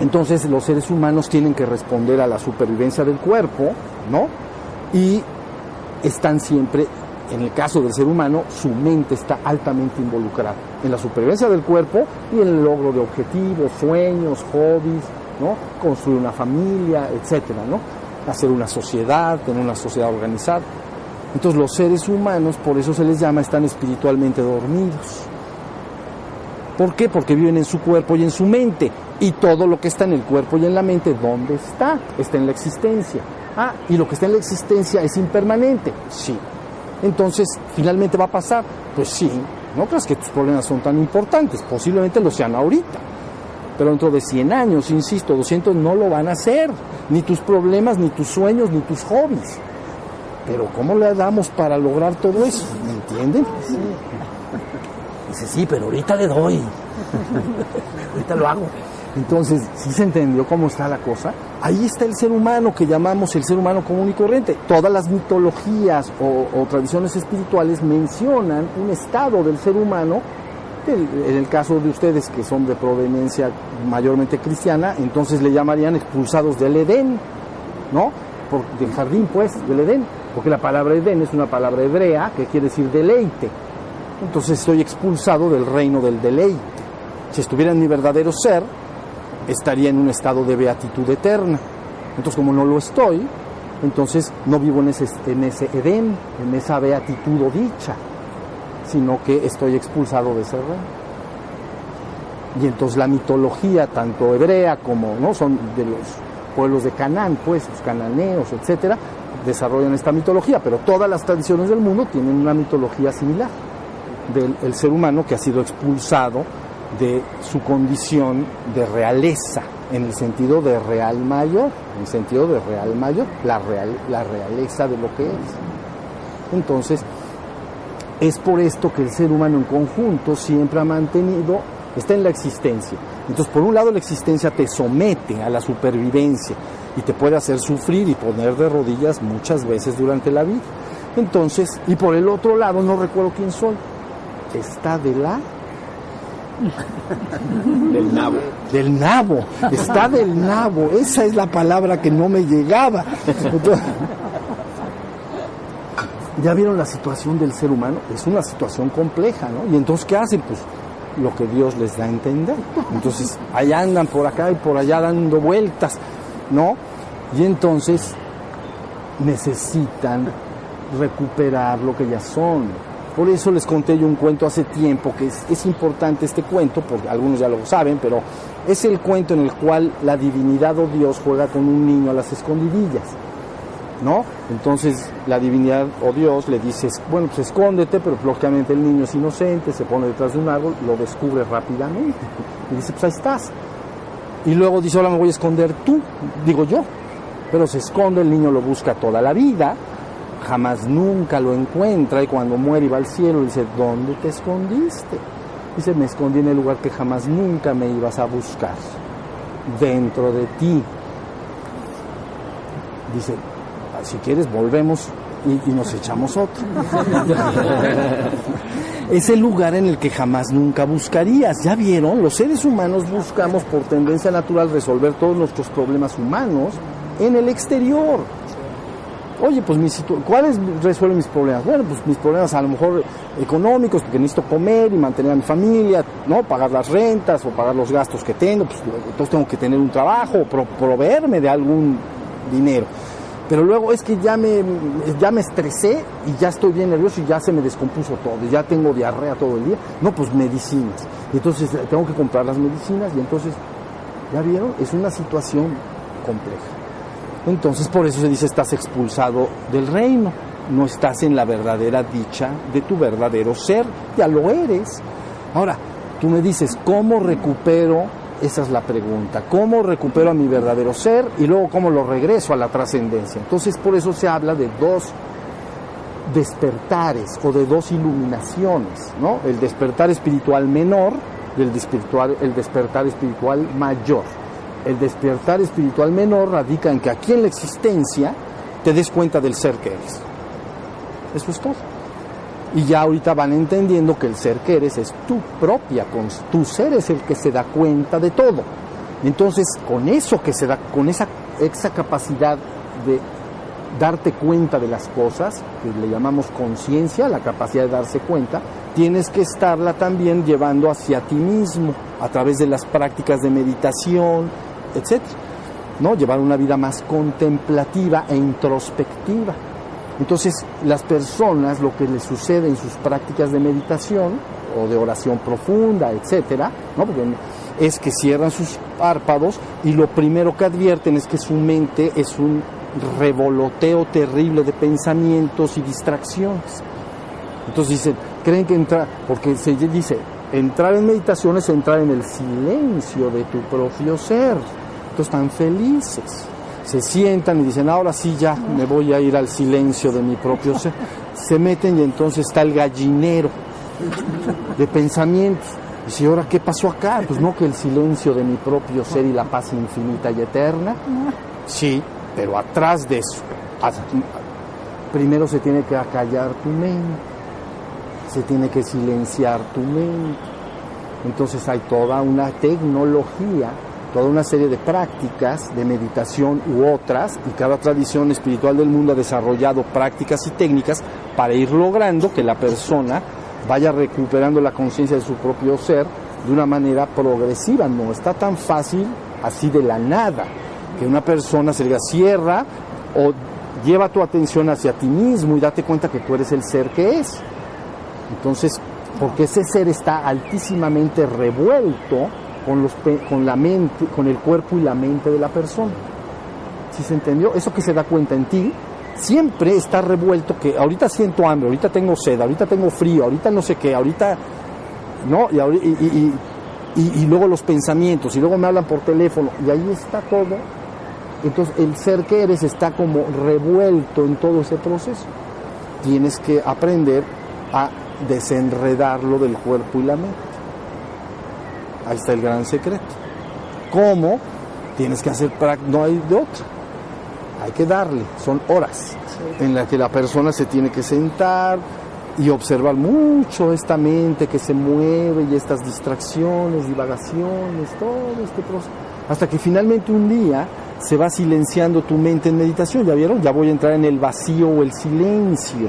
Entonces los seres humanos tienen que responder a la supervivencia del cuerpo, ¿no? Y están siempre en el caso del ser humano, su mente está altamente involucrada en la supervivencia del cuerpo y en el logro de objetivos, sueños, hobbies, ¿no? construir una familia, etcétera, ¿no? hacer una sociedad, tener una sociedad organizada. Entonces los seres humanos, por eso se les llama, están espiritualmente dormidos. ¿Por qué? Porque viven en su cuerpo y en su mente. Y todo lo que está en el cuerpo y en la mente, ¿dónde está? Está en la existencia. Ah, y lo que está en la existencia es impermanente. Sí, entonces finalmente va a pasar. Pues sí, no creas que tus problemas son tan importantes, posiblemente lo sean ahorita, pero dentro de 100 años, insisto, 200 no lo van a hacer, ni tus problemas, ni tus sueños, ni tus hobbies. pero ¿cómo le damos para lograr todo eso? ¿Me entienden? Dice, sí, pero ahorita le doy. ahorita lo hago. Entonces, si se entendió cómo está la cosa, ahí está el ser humano que llamamos el ser humano común y corriente. Todas las mitologías o, tradiciones espirituales mencionan un estado del ser humano, en el caso de ustedes que son de proveniencia mayormente cristiana, entonces le llamarían expulsados del Edén, ¿no? Por, del jardín, pues, del Edén, porque la palabra Edén es una palabra hebrea que quiere decir deleite. Entonces estoy expulsado del reino del deleite. Si estuviera en mi verdadero ser, estaría en un estado de beatitud eterna. Entonces, como no lo estoy, entonces no vivo en ese, en ese Edén, en esa beatitud o dicha, sino que estoy expulsado de ese reino. Y entonces la mitología, tanto hebrea como no son de los pueblos de Canaán, pues los cananeos, etcétera, desarrollan esta mitología, pero todas las tradiciones del mundo tienen una mitología similar del ser humano que ha sido expulsado de su condición de realeza, en el sentido de real mayor, en el sentido de real mayor, la, real, la realeza de lo que es. Entonces, es por esto que el ser humano en conjunto siempre ha mantenido, está en la existencia. Entonces, por un lado, la existencia te somete a la supervivencia y te puede hacer sufrir y poner de rodillas muchas veces durante la vida. Entonces, y por el otro lado, no recuerdo quién soy, está de la del nabo. Del nabo, está del nabo, esa es la palabra que no me llegaba. ya vieron la situación del ser humano, es una situación compleja, ¿no? Y entonces, ¿qué hacen? Pues lo que Dios les da a entender. Entonces, allá andan por acá y por allá dando vueltas, ¿no? Y entonces necesitan recuperar lo que ya son, por eso les conté yo un cuento hace tiempo, que es, importante este cuento, porque algunos ya lo saben, pero es el cuento en el cual la divinidad o Dios juega con un niño a las escondidillas. ¿No? Entonces la divinidad o Dios le dice, bueno, pues escóndete, pero lógicamente el niño es inocente, se pone detrás de un árbol, lo descubre rápidamente. Y dice, pues ahí estás. Y luego dice, ahora me voy a esconder tú, digo yo. Pero se esconde, el niño lo busca toda la vida, jamás nunca lo encuentra y cuando muere y va al cielo dice, ¿dónde te escondiste? Dice, me escondí en el lugar que jamás nunca me ibas a buscar, dentro de ti. Dice, si quieres volvemos y nos echamos otro. es el lugar en el que jamás nunca buscarías. ¿Ya vieron? Los seres humanos buscamos por tendencia natural resolver todos nuestros problemas humanos en el exterior oye, pues mi ¿cuáles resuelven mis problemas? Bueno, pues mis problemas a lo mejor económicos, porque necesito comer y mantener a mi familia, ¿no? Pagar las rentas o pagar los gastos que tengo, pues entonces tengo que tener un trabajo, proveerme de algún dinero. Pero luego es que ya me, ya me estresé y ya estoy bien nervioso y ya se me descompuso todo, ya tengo diarrea todo el día. No, pues medicinas. Y entonces tengo que comprar las medicinas y entonces, ¿ya vieron? Es una situación compleja. Entonces por eso se dice estás expulsado del reino, no estás en la verdadera dicha de tu verdadero ser, ya lo eres. Ahora, tú me dices, ¿cómo recupero? Esa es la pregunta, ¿cómo recupero a mi verdadero ser y luego cómo lo regreso a la trascendencia? Entonces por eso se habla de dos despertares o de dos iluminaciones, ¿no? El despertar espiritual menor y el el despertar espiritual mayor el despertar espiritual menor radica en que aquí en la existencia te des cuenta del ser que eres. Eso es todo. Y ya ahorita van entendiendo que el ser que eres es tu propia, tu ser es el que se da cuenta de todo. Entonces, con eso que se da, con esa, esa capacidad de darte cuenta de las cosas, que le llamamos conciencia, la capacidad de darse cuenta, tienes que estarla también llevando hacia ti mismo, a través de las prácticas de meditación, etc. ¿no? Llevar una vida más contemplativa e introspectiva. Entonces, las personas, lo que les sucede en sus prácticas de meditación o de oración profunda, etcétera, ¿no? es que cierran sus párpados y lo primero que advierten es que su mente es un revoloteo terrible de pensamientos y distracciones. Entonces dicen, creen que entrar, porque se dice, entrar en meditación es entrar en el silencio de tu propio ser. Entonces están felices. se sientan y dicen, ahora sí ya me voy a ir al silencio de mi propio ser. Se meten y entonces está el gallinero de pensamientos. Y si ahora qué pasó acá? Pues no que el silencio de mi propio ser y la paz infinita y eterna. Sí, pero atrás de eso, primero se tiene que acallar tu mente, se tiene que silenciar tu mente. Entonces hay toda una tecnología toda una serie de prácticas de meditación u otras, y cada tradición espiritual del mundo ha desarrollado prácticas y técnicas para ir logrando que la persona vaya recuperando la conciencia de su propio ser de una manera progresiva. No está tan fácil así de la nada, que una persona se diga cierra o lleva tu atención hacia ti mismo y date cuenta que tú eres el ser que es. Entonces, porque ese ser está altísimamente revuelto con, los, con la mente, con el cuerpo y la mente de la persona. ¿Sí se entendió? Eso que se da cuenta en ti siempre está revuelto que ahorita siento hambre, ahorita tengo sed, ahorita tengo frío, ahorita no sé qué, ahorita no y, y, y, y, luego los pensamientos y luego me hablan por teléfono y ahí está todo. Entonces el ser que eres está como revuelto en todo ese proceso. Tienes que aprender a desenredarlo del cuerpo y la mente. Ahí está el gran secreto. ¿Cómo? Tienes que hacer práctica, no hay de otra. Hay que darle, son horas en las que la persona se tiene que sentar y observar mucho esta mente que se mueve y estas distracciones, divagaciones, todo este proceso. Hasta que finalmente un día se va silenciando tu mente en meditación. ¿Ya vieron? Ya voy a entrar en el vacío o el silencio.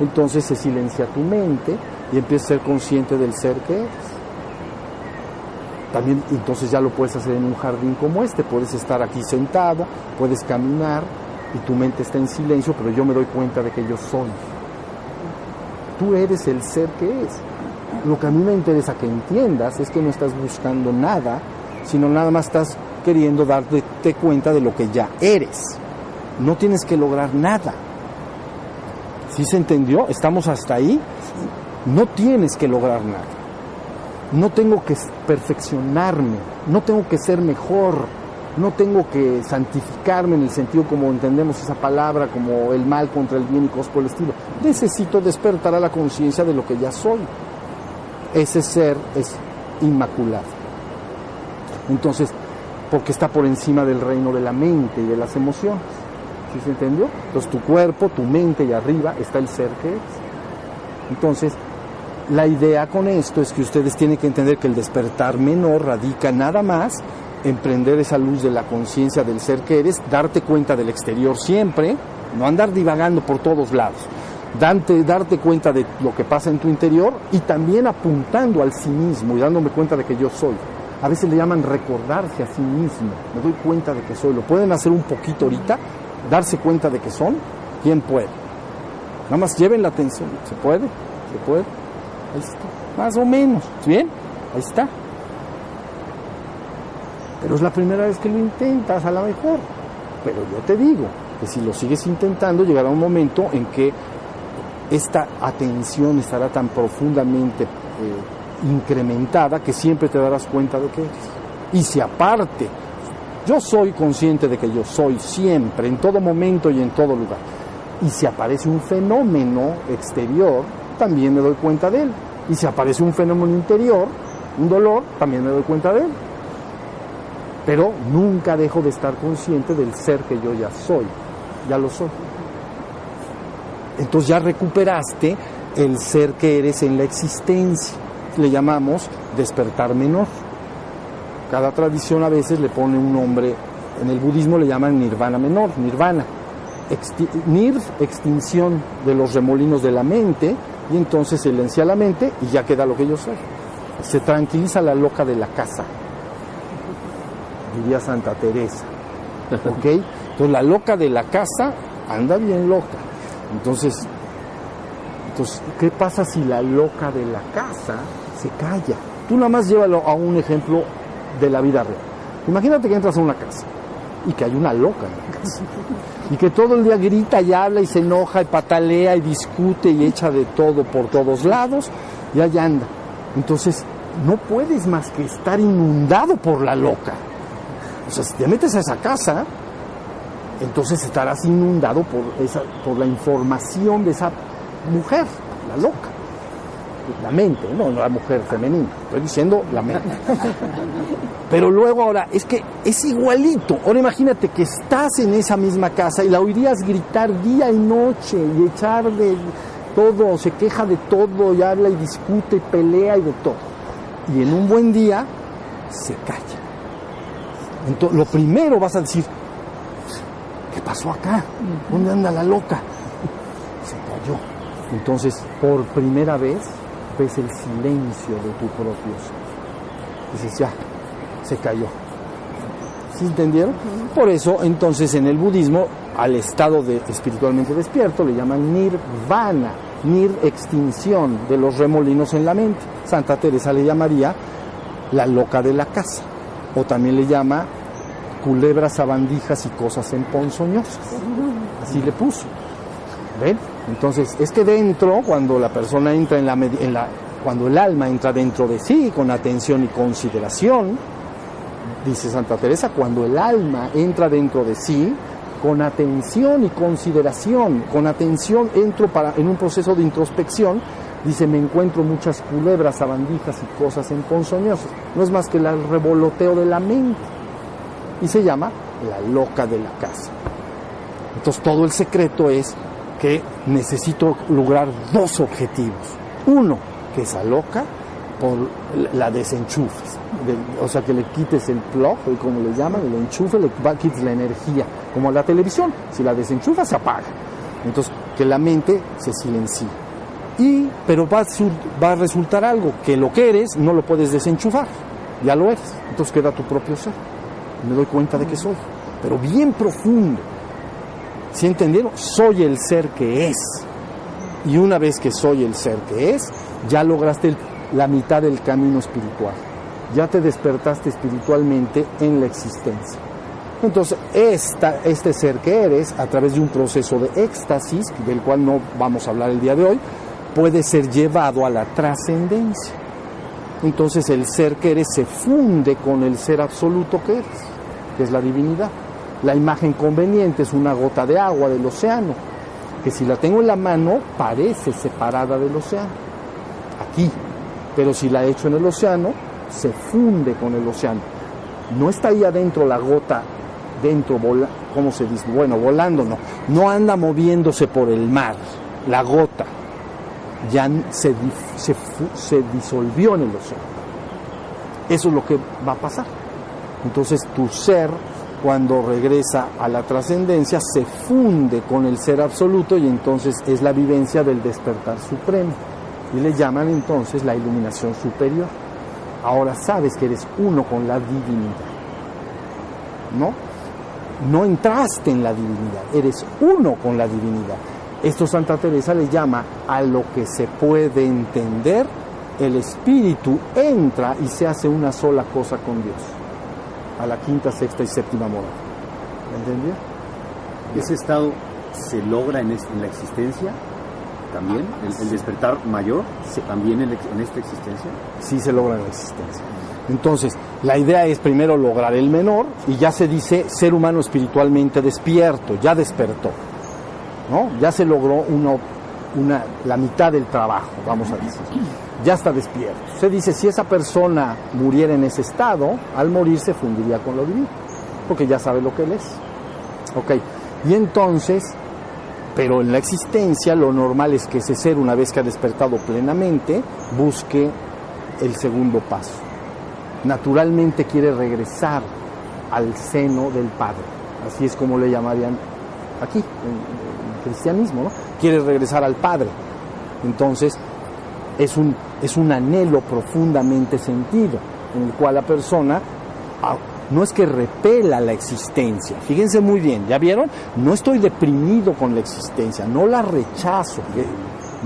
Entonces se silencia tu mente y empiezas a ser consciente del ser que eres también entonces ya lo puedes hacer en un jardín como este, puedes estar aquí sentado, puedes caminar y tu mente está en silencio, pero yo me doy cuenta de que yo soy. Tú eres el ser que es. Lo que a mí me interesa que entiendas es que no estás buscando nada, sino nada más estás queriendo darte cuenta de lo que ya eres. No tienes que lograr nada. ¿Sí se entendió? ¿Estamos hasta ahí? No tienes que lograr nada no tengo que perfeccionarme, no tengo que ser mejor, no tengo que santificarme en el sentido como entendemos esa palabra, como el mal contra el bien y cosas por el estilo. Necesito despertar a la conciencia de lo que ya soy. Ese ser es inmaculado. Entonces, porque está por encima del reino de la mente y de las emociones. ¿Sí se entendió? Entonces tu cuerpo, tu mente y arriba está el ser que es. Entonces, la idea con esto es que ustedes tienen que entender que el despertar menor radica nada más en prender esa luz de la conciencia del ser que eres, darte cuenta del exterior siempre, no andar divagando por todos lados, darte, cuenta de lo que pasa en tu interior y también apuntando al sí mismo y dándome cuenta de que yo soy. A veces le llaman recordarse a sí mismo, me doy cuenta de que soy. ¿Lo pueden hacer un poquito ahorita? ¿Darse cuenta de que son? ¿Quién puede? Nada más lleven la atención, ¿se puede? ¿Se puede? Ahí está. Más o menos. ¿Bien? Ahí está. Pero es la primera vez que lo intentas, a lo mejor. Pero yo te digo que si lo sigues intentando, llegará un momento en que esta atención estará tan profundamente eh, incrementada que siempre te darás cuenta de que eres. Y si aparte, yo soy consciente de que yo soy siempre, en todo momento y en todo lugar. Y si aparece un fenómeno exterior, también me doy cuenta de él. Y si aparece un fenómeno interior, un dolor, también me doy cuenta de él. Pero nunca dejo de estar consciente del ser que yo ya soy. Ya lo soy. Entonces ya recuperaste el ser que eres en la existencia. Le llamamos despertar menor. Cada tradición a veces le pone un nombre. En el budismo le llaman nirvana menor, nirvana. nirv, extinción de los remolinos de la mente, y entonces silencia la mente y ya queda lo que yo soy. Se tranquiliza la loca de la casa, diría Santa Teresa. ¿Ok? Entonces la loca de la casa anda bien loca. Entonces, entonces, ¿qué pasa si la loca de la casa se calla? Tú nada más llévalo a un ejemplo de la vida real. Imagínate que entras a una casa y que hay una loca en la casa. Y que todo el día grita y habla y se enoja y patalea y discute y echa de todo por todos lados y allá anda. Entonces, no puedes más que estar inundado por la loca. O sea, si te metes a esa casa, entonces estarás inundado por, esa, por la información de esa mujer, la loca. La mente, no la mujer femenina, estoy diciendo la mente. Pero luego ahora, es que es igualito. Ahora imagínate que estás en esa misma casa y la oirías gritar día y noche y echar de todo, se queja de todo y habla y discute y pelea y de todo. Y en un buen día se calla. Entonces, lo primero vas a decir, ¿qué pasó acá? ¿Dónde anda la loca? Se cayó. Entonces, por primera vez, ves el silencio de tu propio ser. Dices, ya, se cayó. ¿Sí entendieron? Por eso, entonces, en el budismo, al estado de espiritualmente despierto le llaman nirvana, nir extinción de los remolinos en la mente. Santa Teresa le llamaría la loca de la casa, o también le llama culebras, sabandijas y cosas emponzoñosas. Así le puso. ¿Ven? Entonces, es que dentro, cuando la persona entra en la, en la cuando el alma entra dentro de sí con atención y consideración, dice Santa Teresa, cuando el alma entra dentro de sí, con atención y consideración, con atención entro para, en un proceso de introspección, dice, me encuentro muchas culebras, sabandijas y cosas emponzoñosas. No es más que el revoloteo de la mente. Y se llama la loca de la casa. Entonces todo el secreto es que necesito lograr dos objetivos. Uno, que esa loca por la desenchufes. o sea, que le quites el plug, como le llaman, el enchufe, le quites la energía, como la televisión. Si la desenchufas, se apaga. Entonces, que la mente se silencie. Y, pero va a, va a resultar algo, que lo que eres no lo puedes desenchufar, ya lo eres. Entonces queda tu propio ser. Me doy cuenta de que soy, pero bien profundo. ¿Sí entendieron? Soy el ser que es. Y una vez que soy el ser que es, ya lograste el la mitad del camino espiritual. Ya te despertaste espiritualmente en la existencia. Entonces, esta, este ser que eres, a través de un proceso de éxtasis, del cual no vamos a hablar el día de hoy, puede ser llevado a la trascendencia. Entonces el ser que eres se funde con el ser absoluto que eres, que es la divinidad. La imagen conveniente es una gota de agua del océano, que si la tengo en la mano parece separada del océano. Aquí, pero si la echo en el océano, se funde con el océano. No está ahí adentro la gota, dentro, ¿cómo se dice? Bueno, volando no. No anda moviéndose por el mar, la gota. Ya se, se, se disolvió en el océano. Eso es lo que va a pasar. Entonces tu ser, cuando regresa a la trascendencia, se funde con el ser absoluto y entonces es la vivencia del despertar supremo y le llaman entonces la iluminación superior. Ahora sabes que eres uno con la divinidad. ¿No? No entraste en la divinidad, eres uno con la divinidad. Esto Santa Teresa le llama a lo que se puede entender, el espíritu entra y se hace una sola cosa con Dios. A la quinta, sexta y séptima moral. ¿Entendió? ¿Ese estado se logra en, en la existencia? también, el, despertar mayor, también en, esta existencia. Sí se logra en la existencia. Entonces, la idea es primero lograr el menor y ya se dice ser humano espiritualmente despierto, ya despertó, ¿no? Ya se logró uno, una, la mitad del trabajo, vamos a decir. Ya está despierto. Se dice, si esa persona muriera en ese estado, al morir se fundiría con lo divino, porque ya sabe lo que él es. Ok, y entonces pero en la existencia lo normal es que ese ser, una vez que ha despertado plenamente, busque el segundo paso. Naturalmente quiere regresar al seno del Padre. Así es como le llamarían aquí, cristianismo, ¿no? Quiere regresar al Padre. Entonces, es un, es un anhelo profundamente sentido, en el cual la persona no es que repela la existencia. Fíjense muy bien, ¿ya vieron? No estoy deprimido con la existencia, no la rechazo.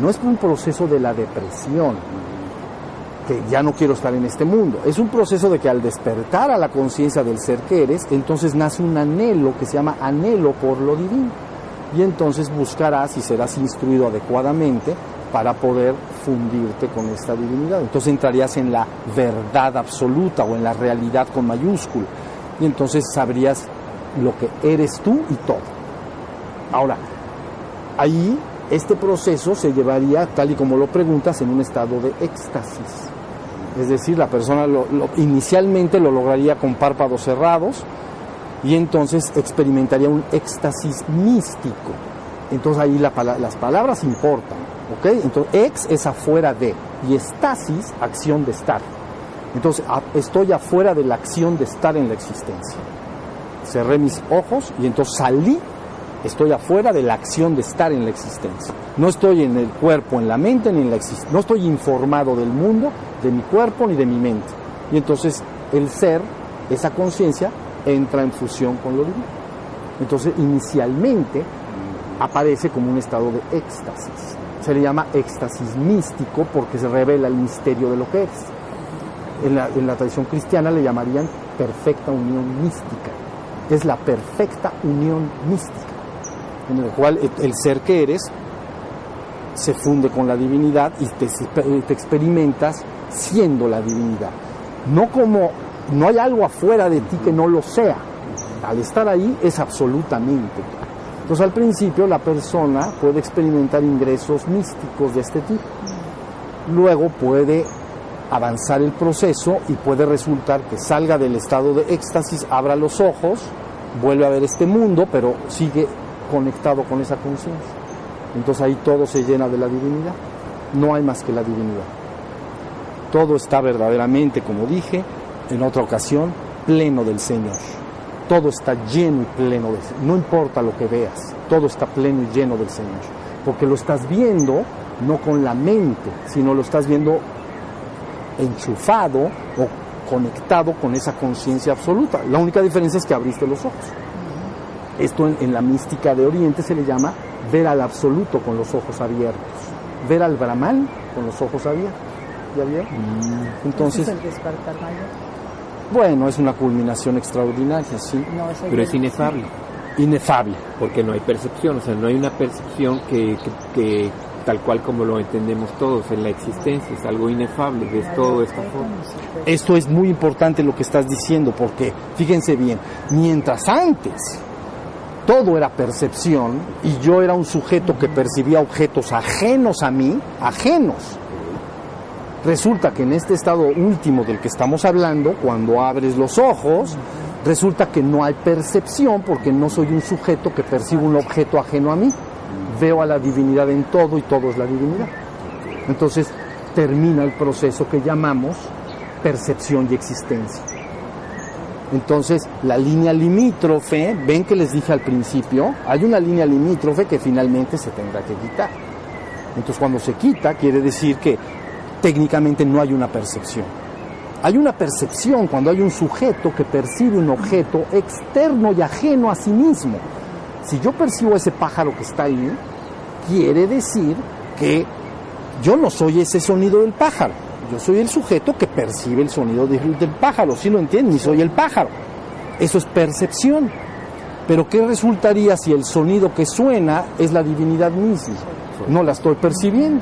No es un proceso de la depresión, que ya no quiero estar en este mundo. Es un proceso de que al despertar a la conciencia del ser que eres, entonces nace un anhelo que se llama anhelo por lo divino. Y entonces buscarás y serás instruido adecuadamente para poder fundirte con esta divinidad. Entonces entrarías en la verdad absoluta o en la realidad con mayúscula. y entonces sabrías lo que eres tú y todo. Ahora, ahí este proceso se llevaría, tal y como lo preguntas, en un estado de éxtasis. Es decir, la persona lo- inicialmente lo lograría con párpados cerrados y entonces experimentaría un éxtasis místico. Entonces ahí las palabras importan, ¿ok? Entonces ex es afuera de y estasis, acción de estar. Entonces estoy afuera de la acción de estar en la existencia. Cerré mis ojos y entonces salí, estoy afuera de la acción de estar en la existencia. No estoy en el cuerpo, en la mente, ni en la existencia. No estoy informado del mundo, de mi cuerpo, ni de mi mente. Y entonces el ser, esa conciencia, entra en fusión con lo divino. Entonces inicialmente aparece como un estado de éxtasis. Se le llama éxtasis místico porque se revela el misterio de lo que es. En la, en la tradición cristiana le llamarían perfecta unión mística. Es la perfecta unión mística, en el cual el- el ser que eres se funde con la divinidad y te, te experimentas siendo la divinidad. No como, no hay algo afuera de ti que no lo sea. Al estar ahí es absolutamente. Entonces al principio la persona puede experimentar ingresos místicos de este tipo. Luego puede avanzar el proceso y puede resultar que salga del estado de éxtasis, abra los ojos, vuelve a ver este mundo, pero sigue conectado con esa conciencia. Entonces ahí todo se llena de la divinidad. No hay más que la divinidad. Todo está verdaderamente, como dije en otra ocasión, pleno del Señor. Todo está lleno y pleno del Señor. No importa lo que veas, todo está pleno y lleno del Señor. Porque lo estás viendo no con la mente, sino lo estás viendo enchufado o conectado con esa conciencia absoluta. La única diferencia es que abriste los ojos. Esto en, en la mística de Oriente se le llama ver al absoluto con los ojos abiertos, ver al Brahman con los ojos abiertos. ¿Ya vieron? Entonces, ¿Ese es el despertar mayor? Bueno, es una culminación extraordinaria, sí, No, es el Pero es inefable, inefable. porque no hay percepción, o sea, no hay una percepción que, que- que tal cual como lo entendemos todos en la existencia, es algo inefable, ves todo de esta forma. Esto es muy importante lo que estás diciendo, porque fíjense bien, mientras antes todo era percepción y yo era un sujeto que percibía objetos ajenos a mí, ajenos. Resulta que en este estado último del que estamos hablando, cuando abres los ojos, resulta que no hay percepción porque no soy un sujeto que percibe un objeto ajeno a mí. Veo a la divinidad en todo y todo es la divinidad. Entonces termina el proceso que llamamos percepción y existencia. Entonces, la línea limítrofe, ven que les dije al principio, hay una línea limítrofe que finalmente se tendrá que quitar. Entonces, cuando se quita, quiere decir que técnicamente no hay una percepción. Hay una percepción cuando hay un sujeto que percibe un objeto externo y ajeno a sí mismo. Si yo percibo ese pájaro que está ahí, quiere decir que yo no soy ese sonido del pájaro. Yo soy el sujeto que percibe el sonido de- del pájaro, ¿sí lo entienden? Y soy el pájaro. Eso es percepción. Pero ¿qué resultaría si el sonido que suena es la divinidad misma? No la estoy percibiendo.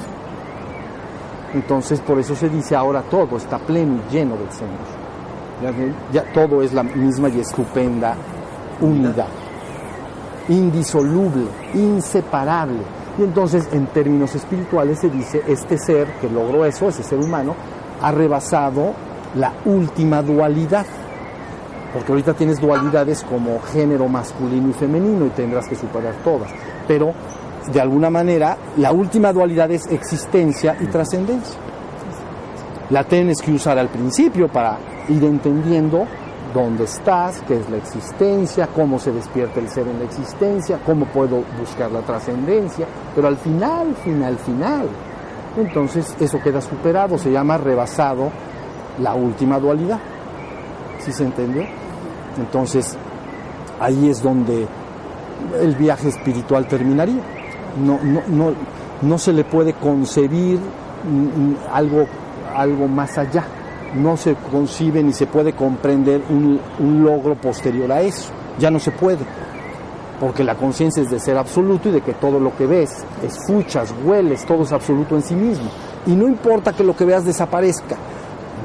Entonces por eso se dice ahora todo está pleno y lleno del Señor. Ya, ya todo es la misma y estupenda unidad. Indisoluble, inseparable. Y entonces en términos espirituales se dice, este ser que logró eso, ese ser humano, ha rebasado la última dualidad. Porque ahorita tienes dualidades como género masculino y femenino y tendrás que superar todas. Pero de alguna manera la última dualidad es existencia y trascendencia. La tienes que usar al principio para ir entendiendo dónde estás, qué es la existencia, cómo se despierta el ser en la existencia, cómo puedo buscar la trascendencia, pero al final, final, final, entonces eso queda superado, se llama rebasado la última dualidad. ¿Sí se entendió? Entonces, ahí es donde el viaje espiritual terminaría. No, no, no, no se le puede concebir algo, algo más allá. No se concibe ni se puede comprender un, un logro posterior a eso. Ya no se puede. Porque la conciencia es de ser absoluto y de que todo lo que ves, escuchas, hueles, todo es absoluto en sí mismo. Y no importa que lo que veas desaparezca.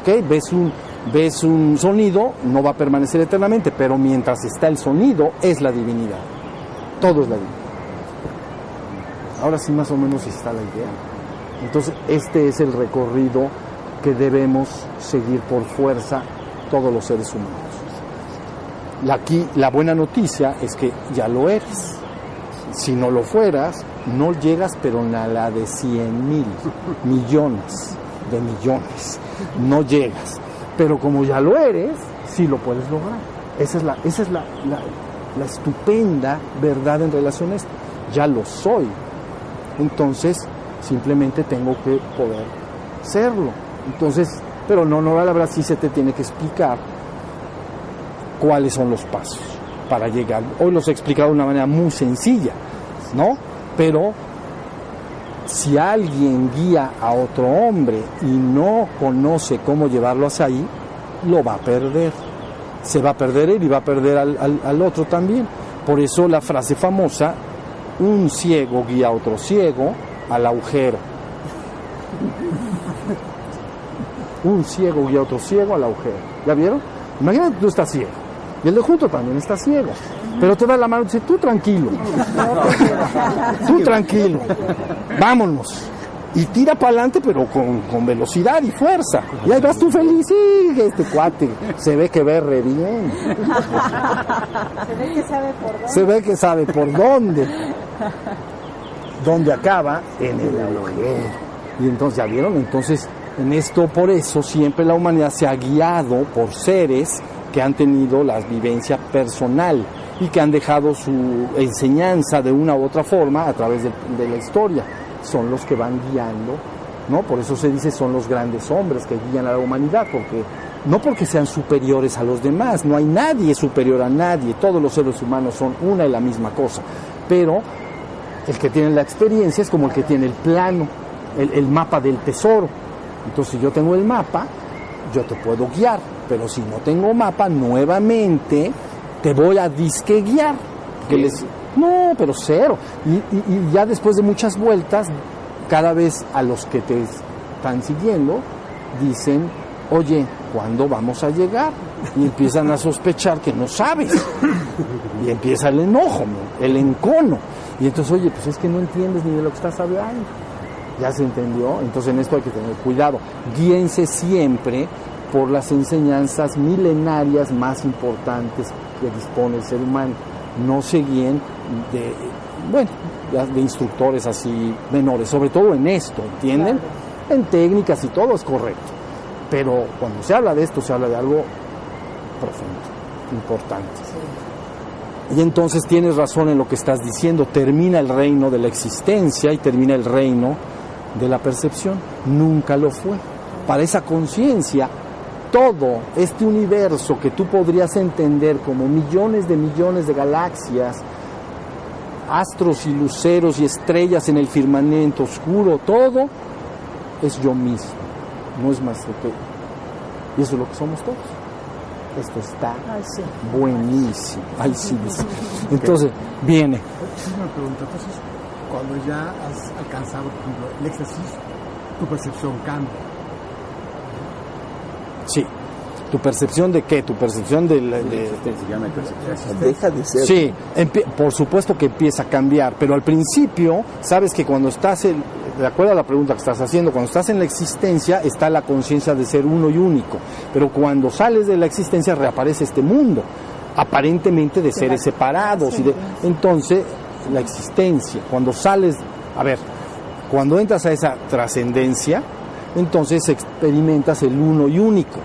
¿ok? Ves un, ves un sonido, no va a permanecer eternamente, pero mientras está el sonido, es la divinidad. Todo es la divinidad. Ahora sí más o menos está la idea. Entonces, este es el recorrido que debemos seguir por fuerza todos los seres humanos. La, aquí, la buena noticia es que ya lo eres. Si no lo fueras, no llegas, pero a la de 100 mil, millones de millones. No llegas. Pero como ya lo eres, sí lo puedes lograr. Esa es la, esa es la, la, la estupenda verdad en relación a esto. Ya lo soy. Entonces, simplemente tengo que poder serlo. Entonces, pero no, no, la verdad sí se te tiene que explicar cuáles son los pasos para llegar. Hoy los he explicado de una manera muy sencilla, ¿no? Pero si alguien guía a otro hombre y no conoce cómo llevarlo hacia ahí, lo va a perder. Se va a perder él y va a perder al, otro también. Por eso la frase famosa, un ciego guía a otro ciego al agujero. Un ciego guía a otro ciego al agujero. ¿Ya vieron? Imagínate tú estás ciego. Y el de junto también está ciego. Pero te da la mano y dice, tú tranquilo. tú tranquilo. Vámonos. Y tira para adelante, pero con, con, velocidad y fuerza. Y ahí vas tú feliz. Sí, este cuate se ve que ve re bien. Se ve que sabe por dónde. Se ve que sabe por dónde. Donde acaba en el agujero. Y entonces, ¿ya vieron? Entonces, en esto, por eso, siempre la humanidad se ha guiado por seres que han tenido la vivencia personal y que han dejado su enseñanza de una u otra forma a través de, de, la historia. Son los que van guiando, ¿no? Por eso se dice son los grandes hombres que guían a la humanidad, porque no porque sean superiores a los demás, no hay nadie superior a nadie, todos los seres humanos son una y la misma cosa, pero el que tiene la experiencia es como el que tiene el plano, el, el mapa del tesoro. Entonces, si yo tengo el mapa, yo te puedo guiar, pero si no tengo mapa, nuevamente te voy a disque guiar. Que les, no, pero cero. Y, ya después de muchas vueltas, cada vez a los que te están siguiendo, dicen, oye, ¿cuándo vamos a llegar? Y empiezan a sospechar que no sabes. Y empieza el enojo, el encono. Y entonces, oye, pues es que no entiendes ni de lo que estás hablando. ¿Ya se entendió? Entonces en esto hay que tener cuidado. Guíense siempre por las enseñanzas milenarias más importantes que dispone el ser humano. No se guíen de, bueno, de instructores así menores, sobre todo en esto, ¿entienden? Claro. En técnicas y todo es correcto. Pero cuando se habla de esto, se habla de algo profundo, importante. Sí. Y entonces tienes razón en lo que estás diciendo, termina el reino de la existencia y termina el reino de la percepción. Nunca lo fue. Para esa conciencia, todo este universo que tú podrías entender como millones de millones de galaxias, astros y luceros y estrellas en el firmamento oscuro, todo es yo mismo, no es más que Y eso es lo que somos todos. Esto está Ay, sí. buenísimo. Ay, sí. Entonces, viene. Una pregunta, entonces, cuando ya has alcanzado, por ejemplo, el éxtasis, tu percepción cambia. Sí. ¿Tu percepción de qué? ¿Tu percepción de... percepción. Deja de ser. Sí, por supuesto que empieza a cambiar, pero al principio, sabes que cuando estás, en, de acuerdo a la pregunta que estás haciendo, cuando estás en la existencia está la conciencia de ser uno y único, pero cuando sales de la existencia reaparece este mundo, aparentemente de seres separados. Y de, entonces, la existencia, cuando sales, a ver, cuando entras a esa trascendencia, entonces experimentas el uno y único.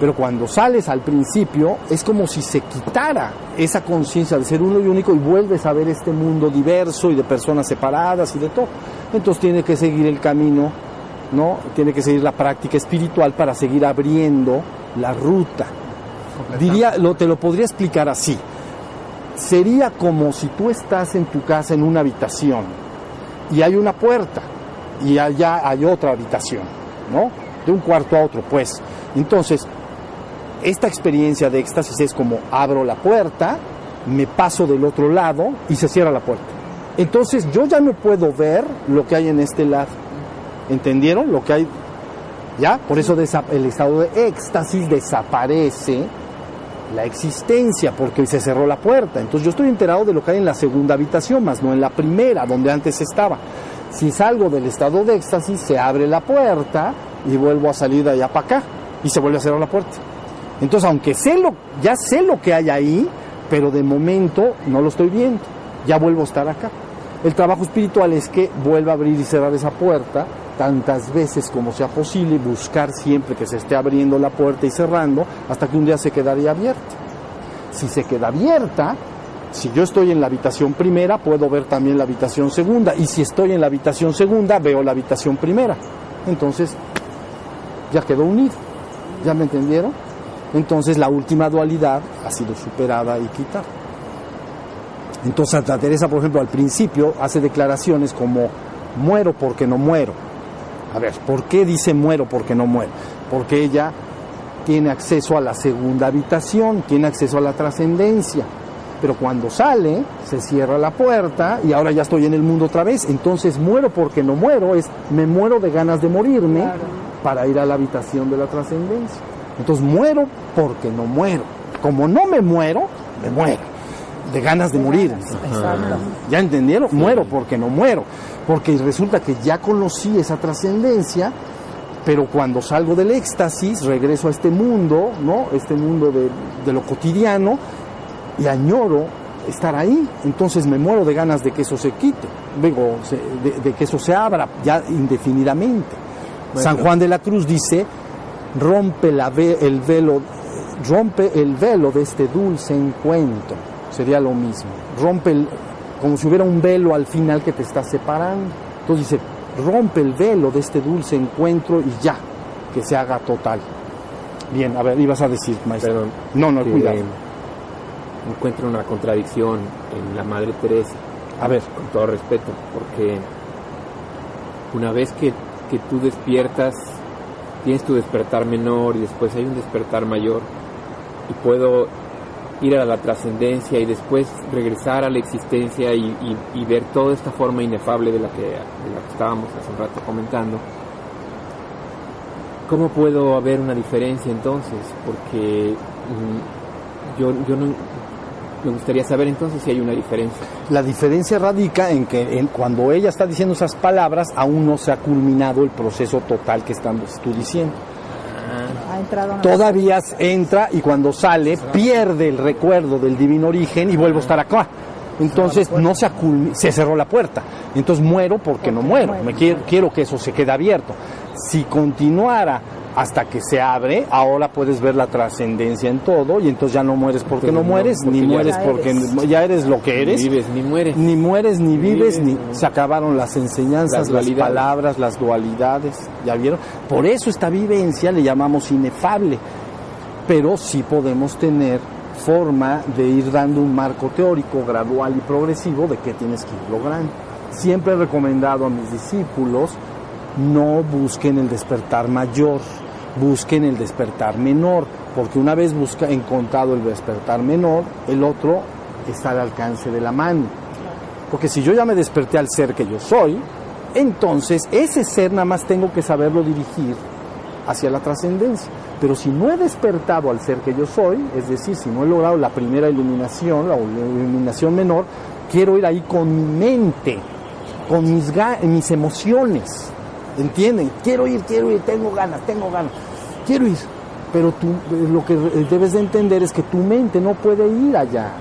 Pero cuando sales al principio es como si se quitara esa conciencia de ser uno y único y vuelves a ver este mundo diverso y de personas separadas y de todo. Entonces tiene que seguir el camino, ¿no? Tiene que seguir la práctica espiritual para seguir abriendo la ruta. Diría, lo, te lo podría explicar así. Sería como si tú estás en tu casa en una habitación y hay una puerta y allá hay otra habitación, ¿no? De un cuarto a otro, pues. Entonces, esta experiencia de éxtasis es como abro la puerta, me paso del otro lado y se cierra la puerta. Entonces yo ya no puedo ver lo que hay en este lado. ¿Entendieron? Lo que hay. ¿Ya? Por eso el estado de éxtasis desaparece la existencia porque se cerró la puerta. Entonces yo estoy enterado de lo que hay en la segunda habitación, más no en la primera, donde antes estaba. Si salgo del estado de éxtasis, se abre la puerta y vuelvo a salir de allá para acá y se vuelve a cerrar la puerta. Entonces, aunque sé lo, ya sé lo que hay ahí, pero de momento no lo estoy viendo, ya vuelvo a estar acá. El trabajo espiritual es que vuelva a abrir y cerrar esa puerta tantas veces como sea posible, buscar siempre que se esté abriendo la puerta y cerrando, hasta que un día se quedaría abierta. Si se queda abierta, si yo estoy en la habitación primera, puedo ver también la habitación segunda, y si estoy en la habitación segunda, veo la habitación primera. Entonces, ya quedó unido. ¿Ya me entendieron? Entonces la última dualidad ha sido superada y quitada. Entonces Santa Teresa, por ejemplo, al principio hace declaraciones como muero porque no muero. A ver, ¿por qué dice muero porque no muero? Porque ella tiene acceso a la segunda habitación, tiene acceso a la trascendencia. Pero cuando sale, se cierra la puerta y ahora ya estoy en el mundo otra vez. Entonces muero porque no muero, es me muero de ganas de morirme para ir a la habitación de la trascendencia. Entonces muero porque no muero. Como no me muero, me muero. De ganas de morir. ¿Ya entendieron? Muero porque no muero. Porque resulta que ya conocí esa trascendencia, pero cuando salgo del éxtasis, regreso a este mundo, ¿no? Este mundo de, de lo cotidiano, y añoro estar ahí. Entonces me muero de ganas de que eso se quite, digo, de, de que eso se abra ya indefinidamente. San Juan de la Cruz dice, rompe la ve- el velo, rompe el velo de este dulce encuentro. Sería lo mismo. Rompe el, como si hubiera un velo al final que te está separando. Entonces dice, rompe el velo de este dulce encuentro y ya, que se haga total. Bien, a ver, ibas a decir, maestro. Perdón. No, no, cuidado. Encuentro una contradicción en la Madre Teresa, A ver, con todo respeto, porque una vez que, que tú despiertas, tienes tu despertar menor y después hay un despertar mayor, y puedo ir a la trascendencia y después regresar a la existencia y, y- y ver toda esta forma inefable de la, que, de la que estábamos hace un rato comentando. ¿Cómo puedo haber una diferencia entonces? Porque mm, yo, yo no, me gustaría saber entonces si hay una diferencia. La diferencia radica en que en- cuando ella está diciendo esas palabras, aún no se ha culminado el proceso total que estás tú diciendo. Ha entrado Todavía entra y cuando sale pierde el recuerdo del divino origen y vuelvo a estar acá. Entonces no se, se cerró la puerta. Entonces muero porque no muero. Me quiero, quiero que eso se quede abierto. Si continuara hasta que se abre, ahora puedes ver la trascendencia en todo y entonces ya no mueres porque no mueres, porque ni ya mueres eres. porque ya eres lo que eres. Ni vives ni mueres. Ni mueres, ni vives, ni vives, ni- se acabaron las enseñanzas, Las las, palabras, las dualidades, ¿ya vieron? Por eso esta vivencia le llamamos inefable, pero sí podemos tener forma de ir dando un marco teórico gradual y progresivo de qué tienes que ir logrando. Siempre he recomendado a mis discípulos no busquen el despertar mayor, busquen el despertar menor, porque una vez busca, encontrado el despertar menor, el otro está al alcance de la mano. Porque si yo ya me desperté al ser que yo soy, entonces ese ser nada más tengo que saberlo dirigir hacia la trascendencia. Pero si no he despertado al ser que yo soy, es decir, si no he logrado la primera iluminación, la iluminación menor, quiero ir ahí con mi mente, con mis, mis emociones. ¿Entienden? Quiero ir, quiero ir, tengo ganas, tengo ganas. Quiero ir. Pero tú, lo que debes de entender es que tu mente no puede ir allá.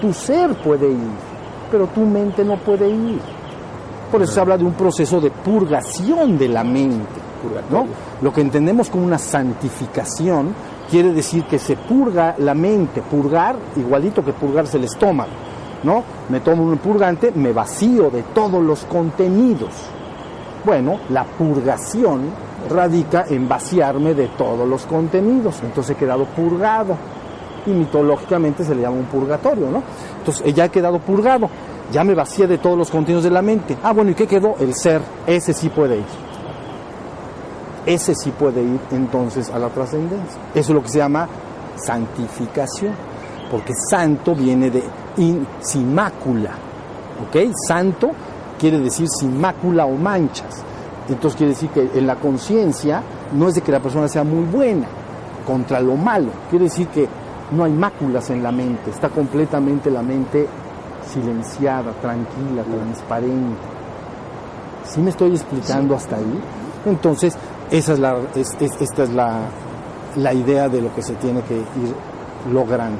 Tu ser puede ir, pero tu mente no puede ir. Por eso se habla de un proceso de purgación de la mente. ¿no? Lo que entendemos como una santificación quiere decir que se purga la mente, purgar igualito que purgarse el estómago, ¿no? Me tomo un purgante, me vacío de todos los contenidos. Bueno, la purgación radica en vaciarme de todos los contenidos, entonces he quedado purgado y mitológicamente se le llama un purgatorio, ¿no? Entonces ya he quedado purgado, ya me vacié de todos los contenidos de la mente. Ah, bueno, ¿y qué quedó? El ser, ese sí puede ir ese sí puede ir entonces a la trascendencia. Eso es lo que se llama santificación, porque santo viene de in- sin ¿ok? Santo quiere decir sin mácula o manchas. Entonces quiere decir que en la conciencia no es de que la persona sea muy buena contra lo malo, quiere decir que no hay máculas en la mente, está completamente la mente silenciada, tranquila, transparente. ¿Sí me estoy explicando hasta ahí? Entonces, esa es la, es- es- esta es la, la idea de lo que se tiene que ir logrando.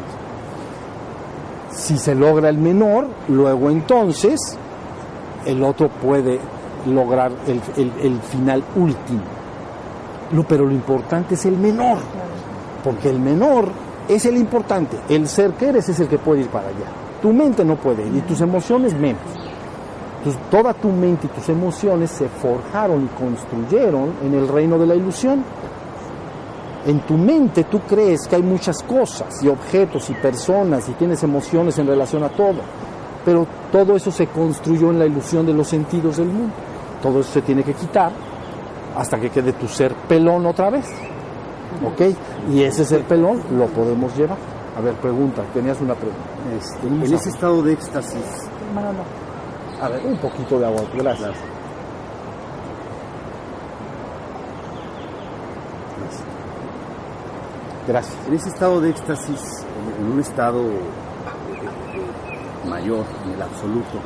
Si se logra el menor, luego entonces el otro puede lograr el, el- final último. Lo- pero lo importante es el menor, porque el menor es el importante. El ser que eres es el que puede ir para allá. Tu mente no puede ir y tus emociones menos. Toda tu mente y tus emociones se forjaron y construyeron en el reino de la ilusión. En tu mente tú crees que hay muchas cosas y objetos y personas y tienes emociones en relación a todo, pero todo eso se construyó en la ilusión de los sentidos del mundo. Todo eso se tiene que quitar hasta que quede tu ser pelón otra vez. ¿Ok? Y ese ser pelón lo podemos llevar. A ver, pregunta, tenías una pregunta. Este, en ese estado de éxtasis. A ver, un poquito de agua, gracias. Gracias. en ese estado de éxtasis, en, un estado mayor, en el absoluto,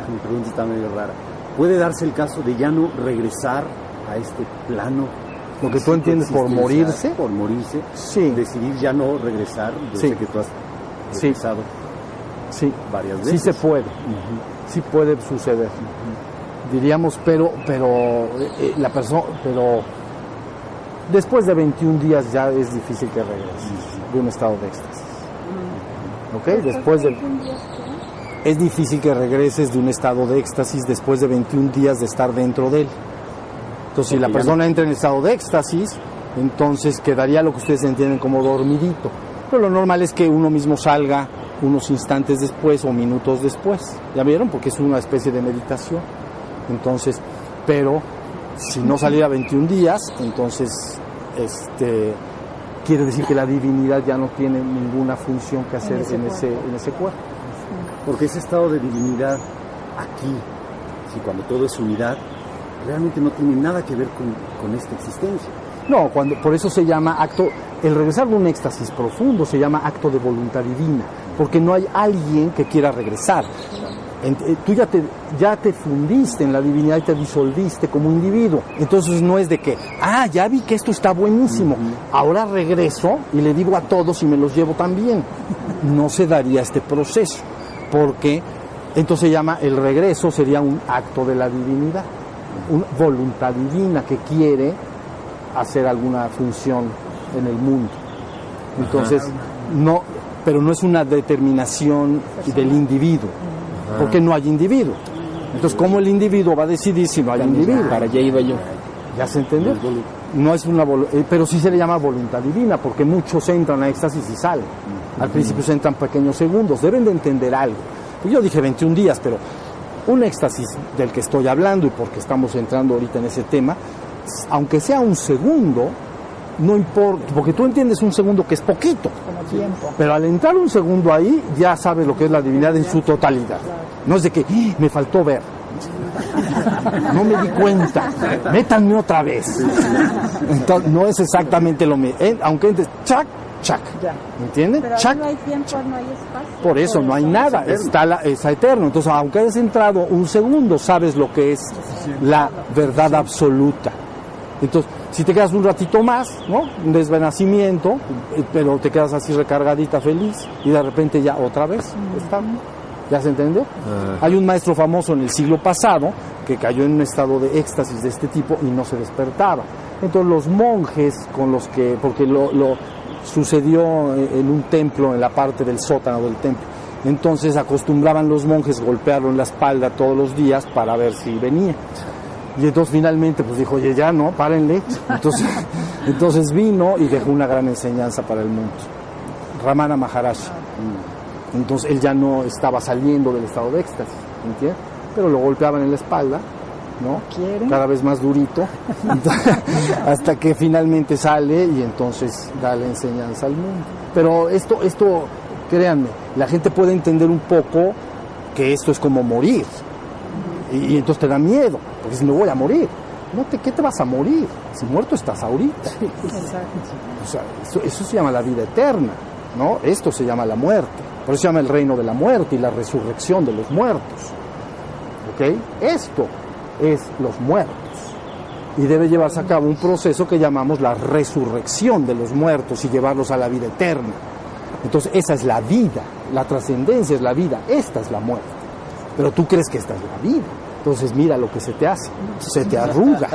mi pregunta está medio rara. ¿Puede darse el caso de ya no regresar a este plano? Lo que tú entiendes por morirse. Por morirse. Sí. Decidir ya no regresar. Yo Sí. sé que tú has Sí. regresado Sí, varias sí veces. se puede. Sí puede suceder. Diríamos, pero, pero eh, eh, la persona, pero después de 21 días ya es difícil que regreses de un estado de éxtasis. ¿Ok? Después de, es difícil que regreses de un estado de éxtasis después de 21 días de estar dentro de él. Entonces, si la persona entra en estado de éxtasis, entonces quedaría lo que ustedes entienden como dormidito. Pero lo normal es que uno mismo salga unos instantes después o minutos después. ¿Ya vieron? Porque es una especie de meditación. Entonces, pero si no saliera 21 días, entonces este quiere decir que la divinidad ya no tiene ninguna función que hacer ese en ese, en ese cuerpo. Porque ese estado de divinidad aquí, sí, cuando todo es unidad, realmente no tiene nada que ver con, con esta existencia. No, cuando, por eso se llama acto, el regresar de un éxtasis profundo se llama acto de voluntad divina, porque no hay alguien que quiera regresar. Eh, tú ya te, ya te fundiste en la divinidad y te disolviste como individuo. Entonces no es de que, ah, ya vi que esto está buenísimo, ahora regreso y le digo a todos y me los llevo también. No se daría este proceso, porque entonces se llama el regreso, sería un acto de la divinidad, una voluntad divina que quiere hacer alguna función en el mundo. Entonces, no, pero no es una determinación del individuo, porque no hay individuo. Entonces, ¿cómo el individuo va a decidir si no hay individuo? Para allá iba yo. ¿Ya se entendió? No es una eh, pero sí se le llama voluntad divina, porque muchos entran a éxtasis y salen. Al principio se entran pequeños segundos, deben de entender algo. Pues yo dije 21 días, pero un éxtasis del que estoy hablando y porque estamos entrando ahorita en ese tema, aunque sea un segundo, no importa, porque tú entiendes un segundo que es poquito, tiempo. pero al entrar un segundo ahí, ya sabes lo que es la divinidad en su totalidad. No es de que "Ah, me faltó ver. No me di cuenta. Métanme otra vez. Entonces, no es exactamente lo mismo. En- Aunque entres, chac, chac. Ya. ¿Me entienden? Pero Chac. no hay tiempo, no hay espacio. Por eso no hay nada, está la, está eterno. Entonces, aunque hayas entrado un segundo, sabes lo que es la verdad absoluta. Entonces, si te quedas un ratito más, ¿no? Un desvanecimiento, eh, pero te quedas así recargadita, feliz, y de repente ya otra vez está. ¿Ya se entendió? Hay un maestro famoso en el siglo pasado que cayó en un estado de éxtasis de este tipo y no se despertaba. Entonces los monjes con los que, porque lo, lo sucedió en un templo, en la parte del sótano del templo, entonces acostumbraban los monjes golpearlo en la espalda todos los días para ver si venía. Y entonces finalmente pues dijo, oye ya no, párenle. Entonces, entonces vino y dejó una gran enseñanza para el mundo. Ramana Maharaj. Entonces él ya no estaba saliendo del estado de éxtasis, ¿entiendes? Pero lo golpeaban en la espalda, ¿no? ¿Quieren? Cada vez más durito, hasta que finalmente sale y entonces da la enseñanza al mundo. Pero esto, esto, créanme, la gente puede entender un poco que esto es como morir. Y, y entonces te da miedo, porque dices, me voy a morir. No te, ¿Qué te vas a morir? Si muerto estás ahorita. O sea, eso, eso se llama la vida eterna, ¿no? Esto se llama la muerte. Por eso se llama el reino de la muerte y la resurrección de los muertos. ¿Ok? Esto es los muertos. Y debe llevarse a cabo un proceso que llamamos la resurrección de los muertos y llevarlos a la vida eterna. Entonces, esa es la vida. La trascendencia es la vida. Esta es la muerte. Pero tú crees que esta es la vida. Entonces mira lo que se te hace, se te arruga,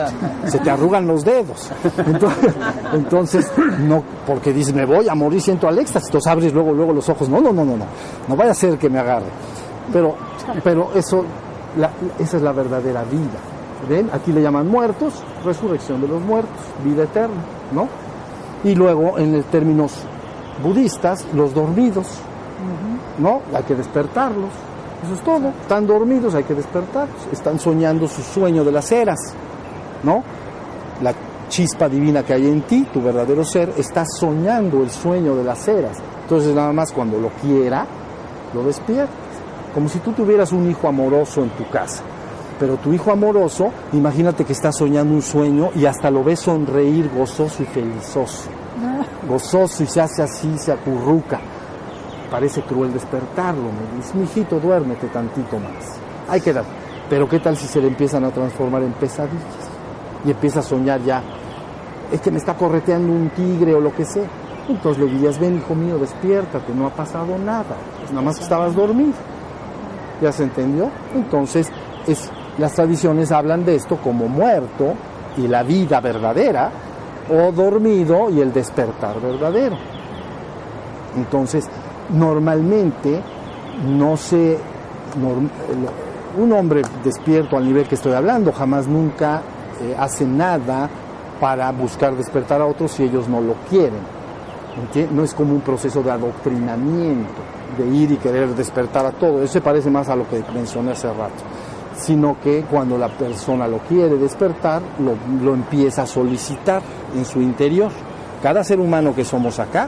se te arrugan los dedos. Entonces, entonces, no, porque dices, me voy a morir, siento al éxtasis, entonces abres luego, luego los ojos, no, no, no, no, no, no vaya a ser que me agarre. Pero, pero eso, la- esa es la verdadera vida. ¿Ven? Aquí le llaman muertos, resurrección de los muertos, vida eterna, ¿no? Y luego, en el términos budistas, los dormidos, ¿no? Hay que despertarlos. Eso es todo. Están dormidos, hay que despertarlos. Están soñando su sueño de las eras, ¿no? La chispa divina que hay en ti, tu verdadero ser, está soñando el sueño de las eras. Entonces, nada más cuando lo quiera, lo despiertas. Como si tú tuvieras un hijo amoroso en tu casa. Pero tu hijo amoroso, imagínate que está soñando un sueño y hasta lo ves sonreír gozoso y felizoso. Gozoso y se hace así, se acurruca parece cruel despertarlo. Me dice, mijito, duérmete tantito más. Hay que dar. Pero ¿qué tal si se le empiezan a transformar en pesadillas? Y empieza a soñar ya, es que me está correteando un tigre o lo que sea. Entonces le dirías, ven hijo mío, despiértate, no ha pasado nada. Es nada más que estabas dormido. ¿Ya se entendió? Entonces, es, las tradiciones hablan de esto como muerto y la vida verdadera, o dormido y el despertar verdadero. Entonces, normalmente no se... un hombre despierto al nivel que estoy hablando jamás nunca eh, hace nada para buscar despertar a otros si ellos no lo quieren. ¿Enti- No es como un proceso de adoctrinamiento, de ir y querer despertar a todo. Eso se parece más a lo que mencioné hace rato. Sino que cuando la persona lo quiere despertar, lo, lo empieza a solicitar en su interior. Cada ser humano que somos acá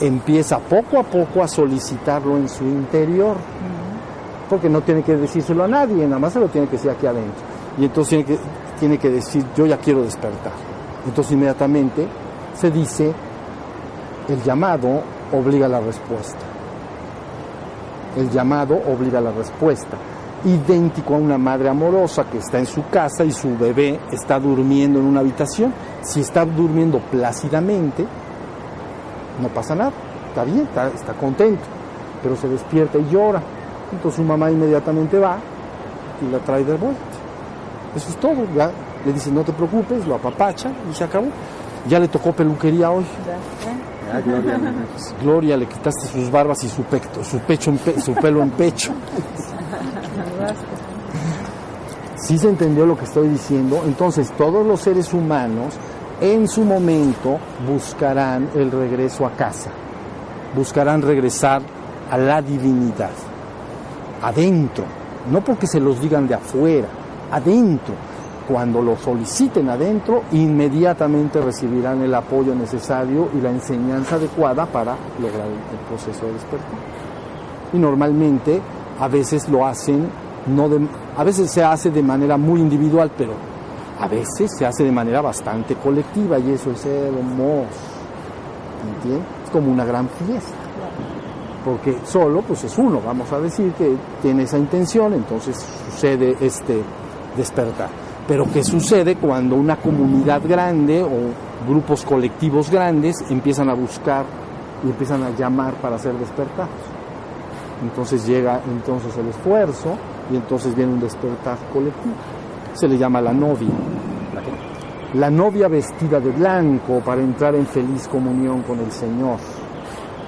empieza poco a poco a solicitarlo en su interior. Porque no tiene que decírselo a nadie, nada más se lo tiene que decir aquí adentro. Y entonces tiene que, tiene que decir, yo ya quiero despertar. Entonces inmediatamente se dice, el llamado obliga a la respuesta. El llamado obliga a la respuesta. Idéntico a una madre amorosa que está en su casa y su bebé está durmiendo en una habitación. Si está durmiendo plácidamente, no pasa nada, está bien, está, está contento, pero se despierta y llora. Entonces su mamá inmediatamente va y la trae de vuelta. Eso es todo, ya le dice no te preocupes, lo apapacha y se acabó. Ya le tocó peluquería hoy. Gloria, Gloria, le quitaste sus barbas y su, pecto, su, pecho en pe- su pelo en pecho. ¿Sí se entendió lo que estoy diciendo? Entonces todos los seres humanos en su momento buscarán el regreso a casa, buscarán regresar a la divinidad, adentro, no porque se los digan de afuera, adentro. Cuando lo soliciten adentro, inmediatamente recibirán el apoyo necesario y la enseñanza adecuada para lograr el, proceso de despertar. Y normalmente a veces lo hacen, no de, a veces se hace de manera muy individual, pero a veces se hace de manera bastante colectiva y eso es hermoso. ¿Entiendes? Es como una gran fiesta. Porque solo pues es uno, vamos a decir que tiene esa intención, entonces sucede este despertar. Pero ¿qué sucede cuando una comunidad grande o grupos colectivos grandes empiezan a buscar y empiezan a llamar para ser despertados? Entonces llega entonces el esfuerzo y entonces viene un despertar colectivo. Se le llama la novia. La novia vestida de blanco para entrar en feliz comunión con el Señor.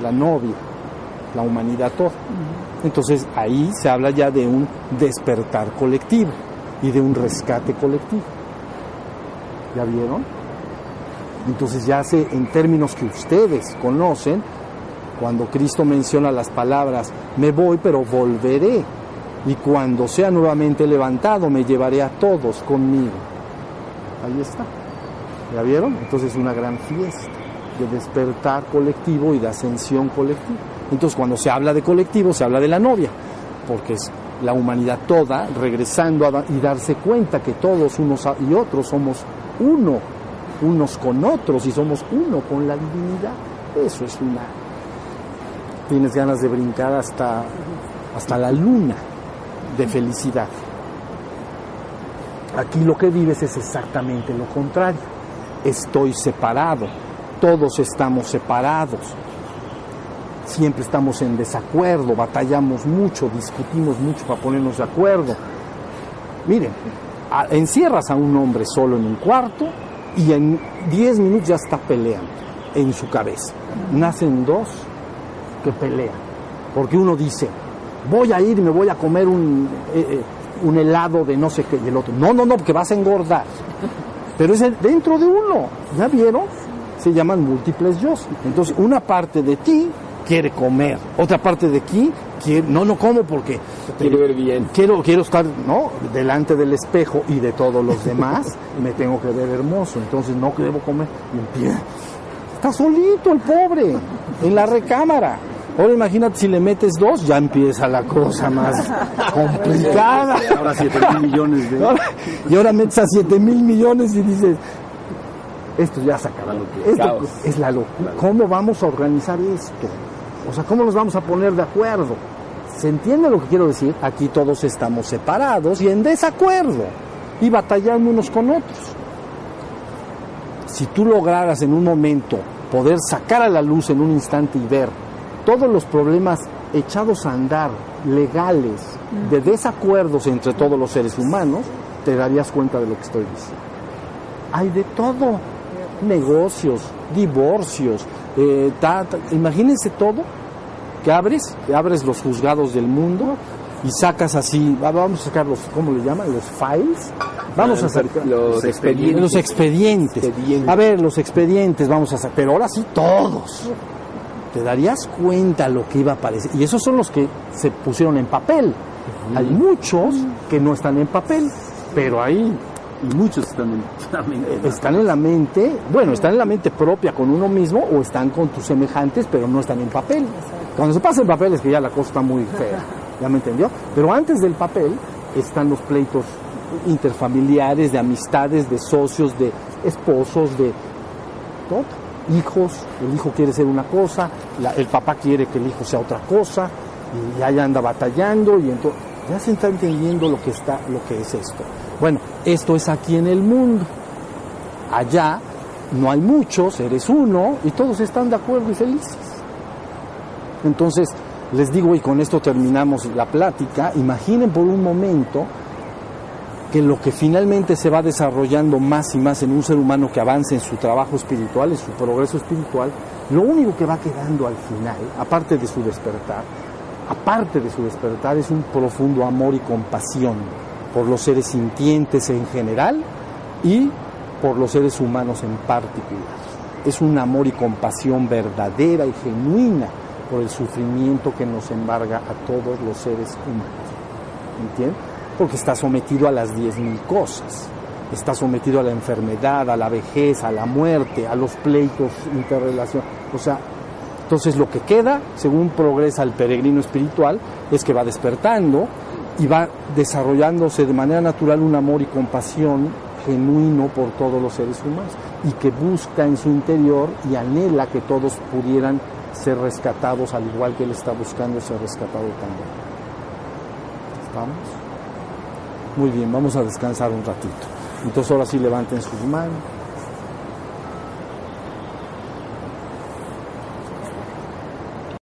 La novia, la humanidad toda. Entonces ahí se habla ya de un despertar colectivo y de un rescate colectivo. ¿Ya vieron? Entonces ya se, en términos que ustedes conocen, cuando Cristo menciona las palabras, me voy pero volveré, y cuando sea nuevamente levantado me llevaré a todos conmigo. Ahí está. ¿Ya vieron? Entonces es una gran fiesta de despertar colectivo y de ascensión colectiva. Entonces cuando se habla de colectivo se habla de la novia, porque es la humanidad toda, regresando a y darse cuenta que todos unos y otros somos uno, unos con otros y somos uno con la divinidad. Eso es una... Tienes ganas de brincar hasta, hasta la luna de felicidad. Aquí lo que vives es exactamente lo contrario. Estoy separado, todos estamos separados, siempre estamos en desacuerdo, batallamos mucho, discutimos mucho para ponernos de acuerdo. Miren, encierras a un hombre solo en un cuarto y en 10 minutos ya está peleando en su cabeza. Nacen dos que pelean, porque uno dice, voy a ir y me voy a comer un, eh, eh, un helado de no sé qué, y el otro, no, no, no, porque vas a engordar. Pero es dentro de uno, ¿ya vieron? Se llaman múltiples yo. Entonces, una parte de ti quiere comer, otra parte de ti quiere, no, no como porque Quiere ver bien. quiero, quiero estar ¿no? delante del espejo y de todos los demás, me tengo que ver hermoso, entonces no debo comer. Y empieza. Está solito el pobre, en la recámara. Ahora imagínate si le metes dos, ya empieza la cosa más complicada. Ahora 7 mil millones de... Y ahora metes a 7 mil millones y dices, esto ya se locura. Esto es la locura. ¿Cómo vamos a organizar esto? O sea, ¿cómo nos vamos a poner de acuerdo? ¿Se entiende lo que quiero decir? Aquí todos estamos separados y en desacuerdo y batallando unos con otros. Si tú lograras en un momento poder sacar a la luz en un instante y ver todos los problemas echados a andar, legales, de desacuerdos entre todos los seres humanos, te darías cuenta de lo que estoy diciendo. Hay de todo, negocios, divorcios, eh, ta- ta- imagínense todo que abres, que abres los juzgados del mundo y sacas así, va- vamos a sacar los, ¿cómo le llaman? Los files. Vamos a sacar Los expedientes. los expedientes. Expedientes. A ver, los expedientes vamos a sacar, pero ahora sí todos. Te darías cuenta lo que iba a aparecer. Y esos son los que se pusieron en papel. Hay muchos que no están en papel, pero ahí Y muchos están en la mente. están en la mente, bueno, están en la mente propia con uno mismo o están con tus semejantes, pero no están en papel. Cuando se pasa en papel es que ya la cosa está muy fea, ¿ya me entendió? Pero antes del papel están los pleitos interfamiliares, de amistades, de socios, de esposos, de todo. Hijos, el hijo quiere ser una cosa, la- el papá quiere que el hijo sea otra cosa, y allá anda batallando, y entonces ya se está entendiendo lo que está, lo que es esto. Bueno, esto es aquí en el mundo. Allá no hay muchos, eres uno, y todos están de acuerdo y felices. Entonces, les digo, y con esto terminamos la plática, imaginen por un momento que lo que finalmente se va desarrollando más y más en un ser humano que avanza en su trabajo espiritual, en su progreso espiritual, lo único que va quedando al final, aparte de su despertar, aparte de su despertar, es un profundo amor y compasión por los seres sintientes en general y por los seres humanos en particular. Es un amor y compasión verdadera y genuina por el sufrimiento que nos embarga a todos los seres humanos. ¿Entiendes? Porque está sometido a las diez mil cosas. Está sometido a la enfermedad, a la vejez, a la muerte, a los pleitos interrelación. O sea, entonces lo que queda, según progresa el peregrino espiritual, es que va despertando y va desarrollándose de manera natural un amor y compasión genuino por todos los seres humanos y que busca en su interior y anhela que todos pudieran ser rescatados al igual que él está buscando ser rescatado también. ¿Estamos? Muy bien, vamos a descansar un ratito. Entonces ahora sí levanten sus manos.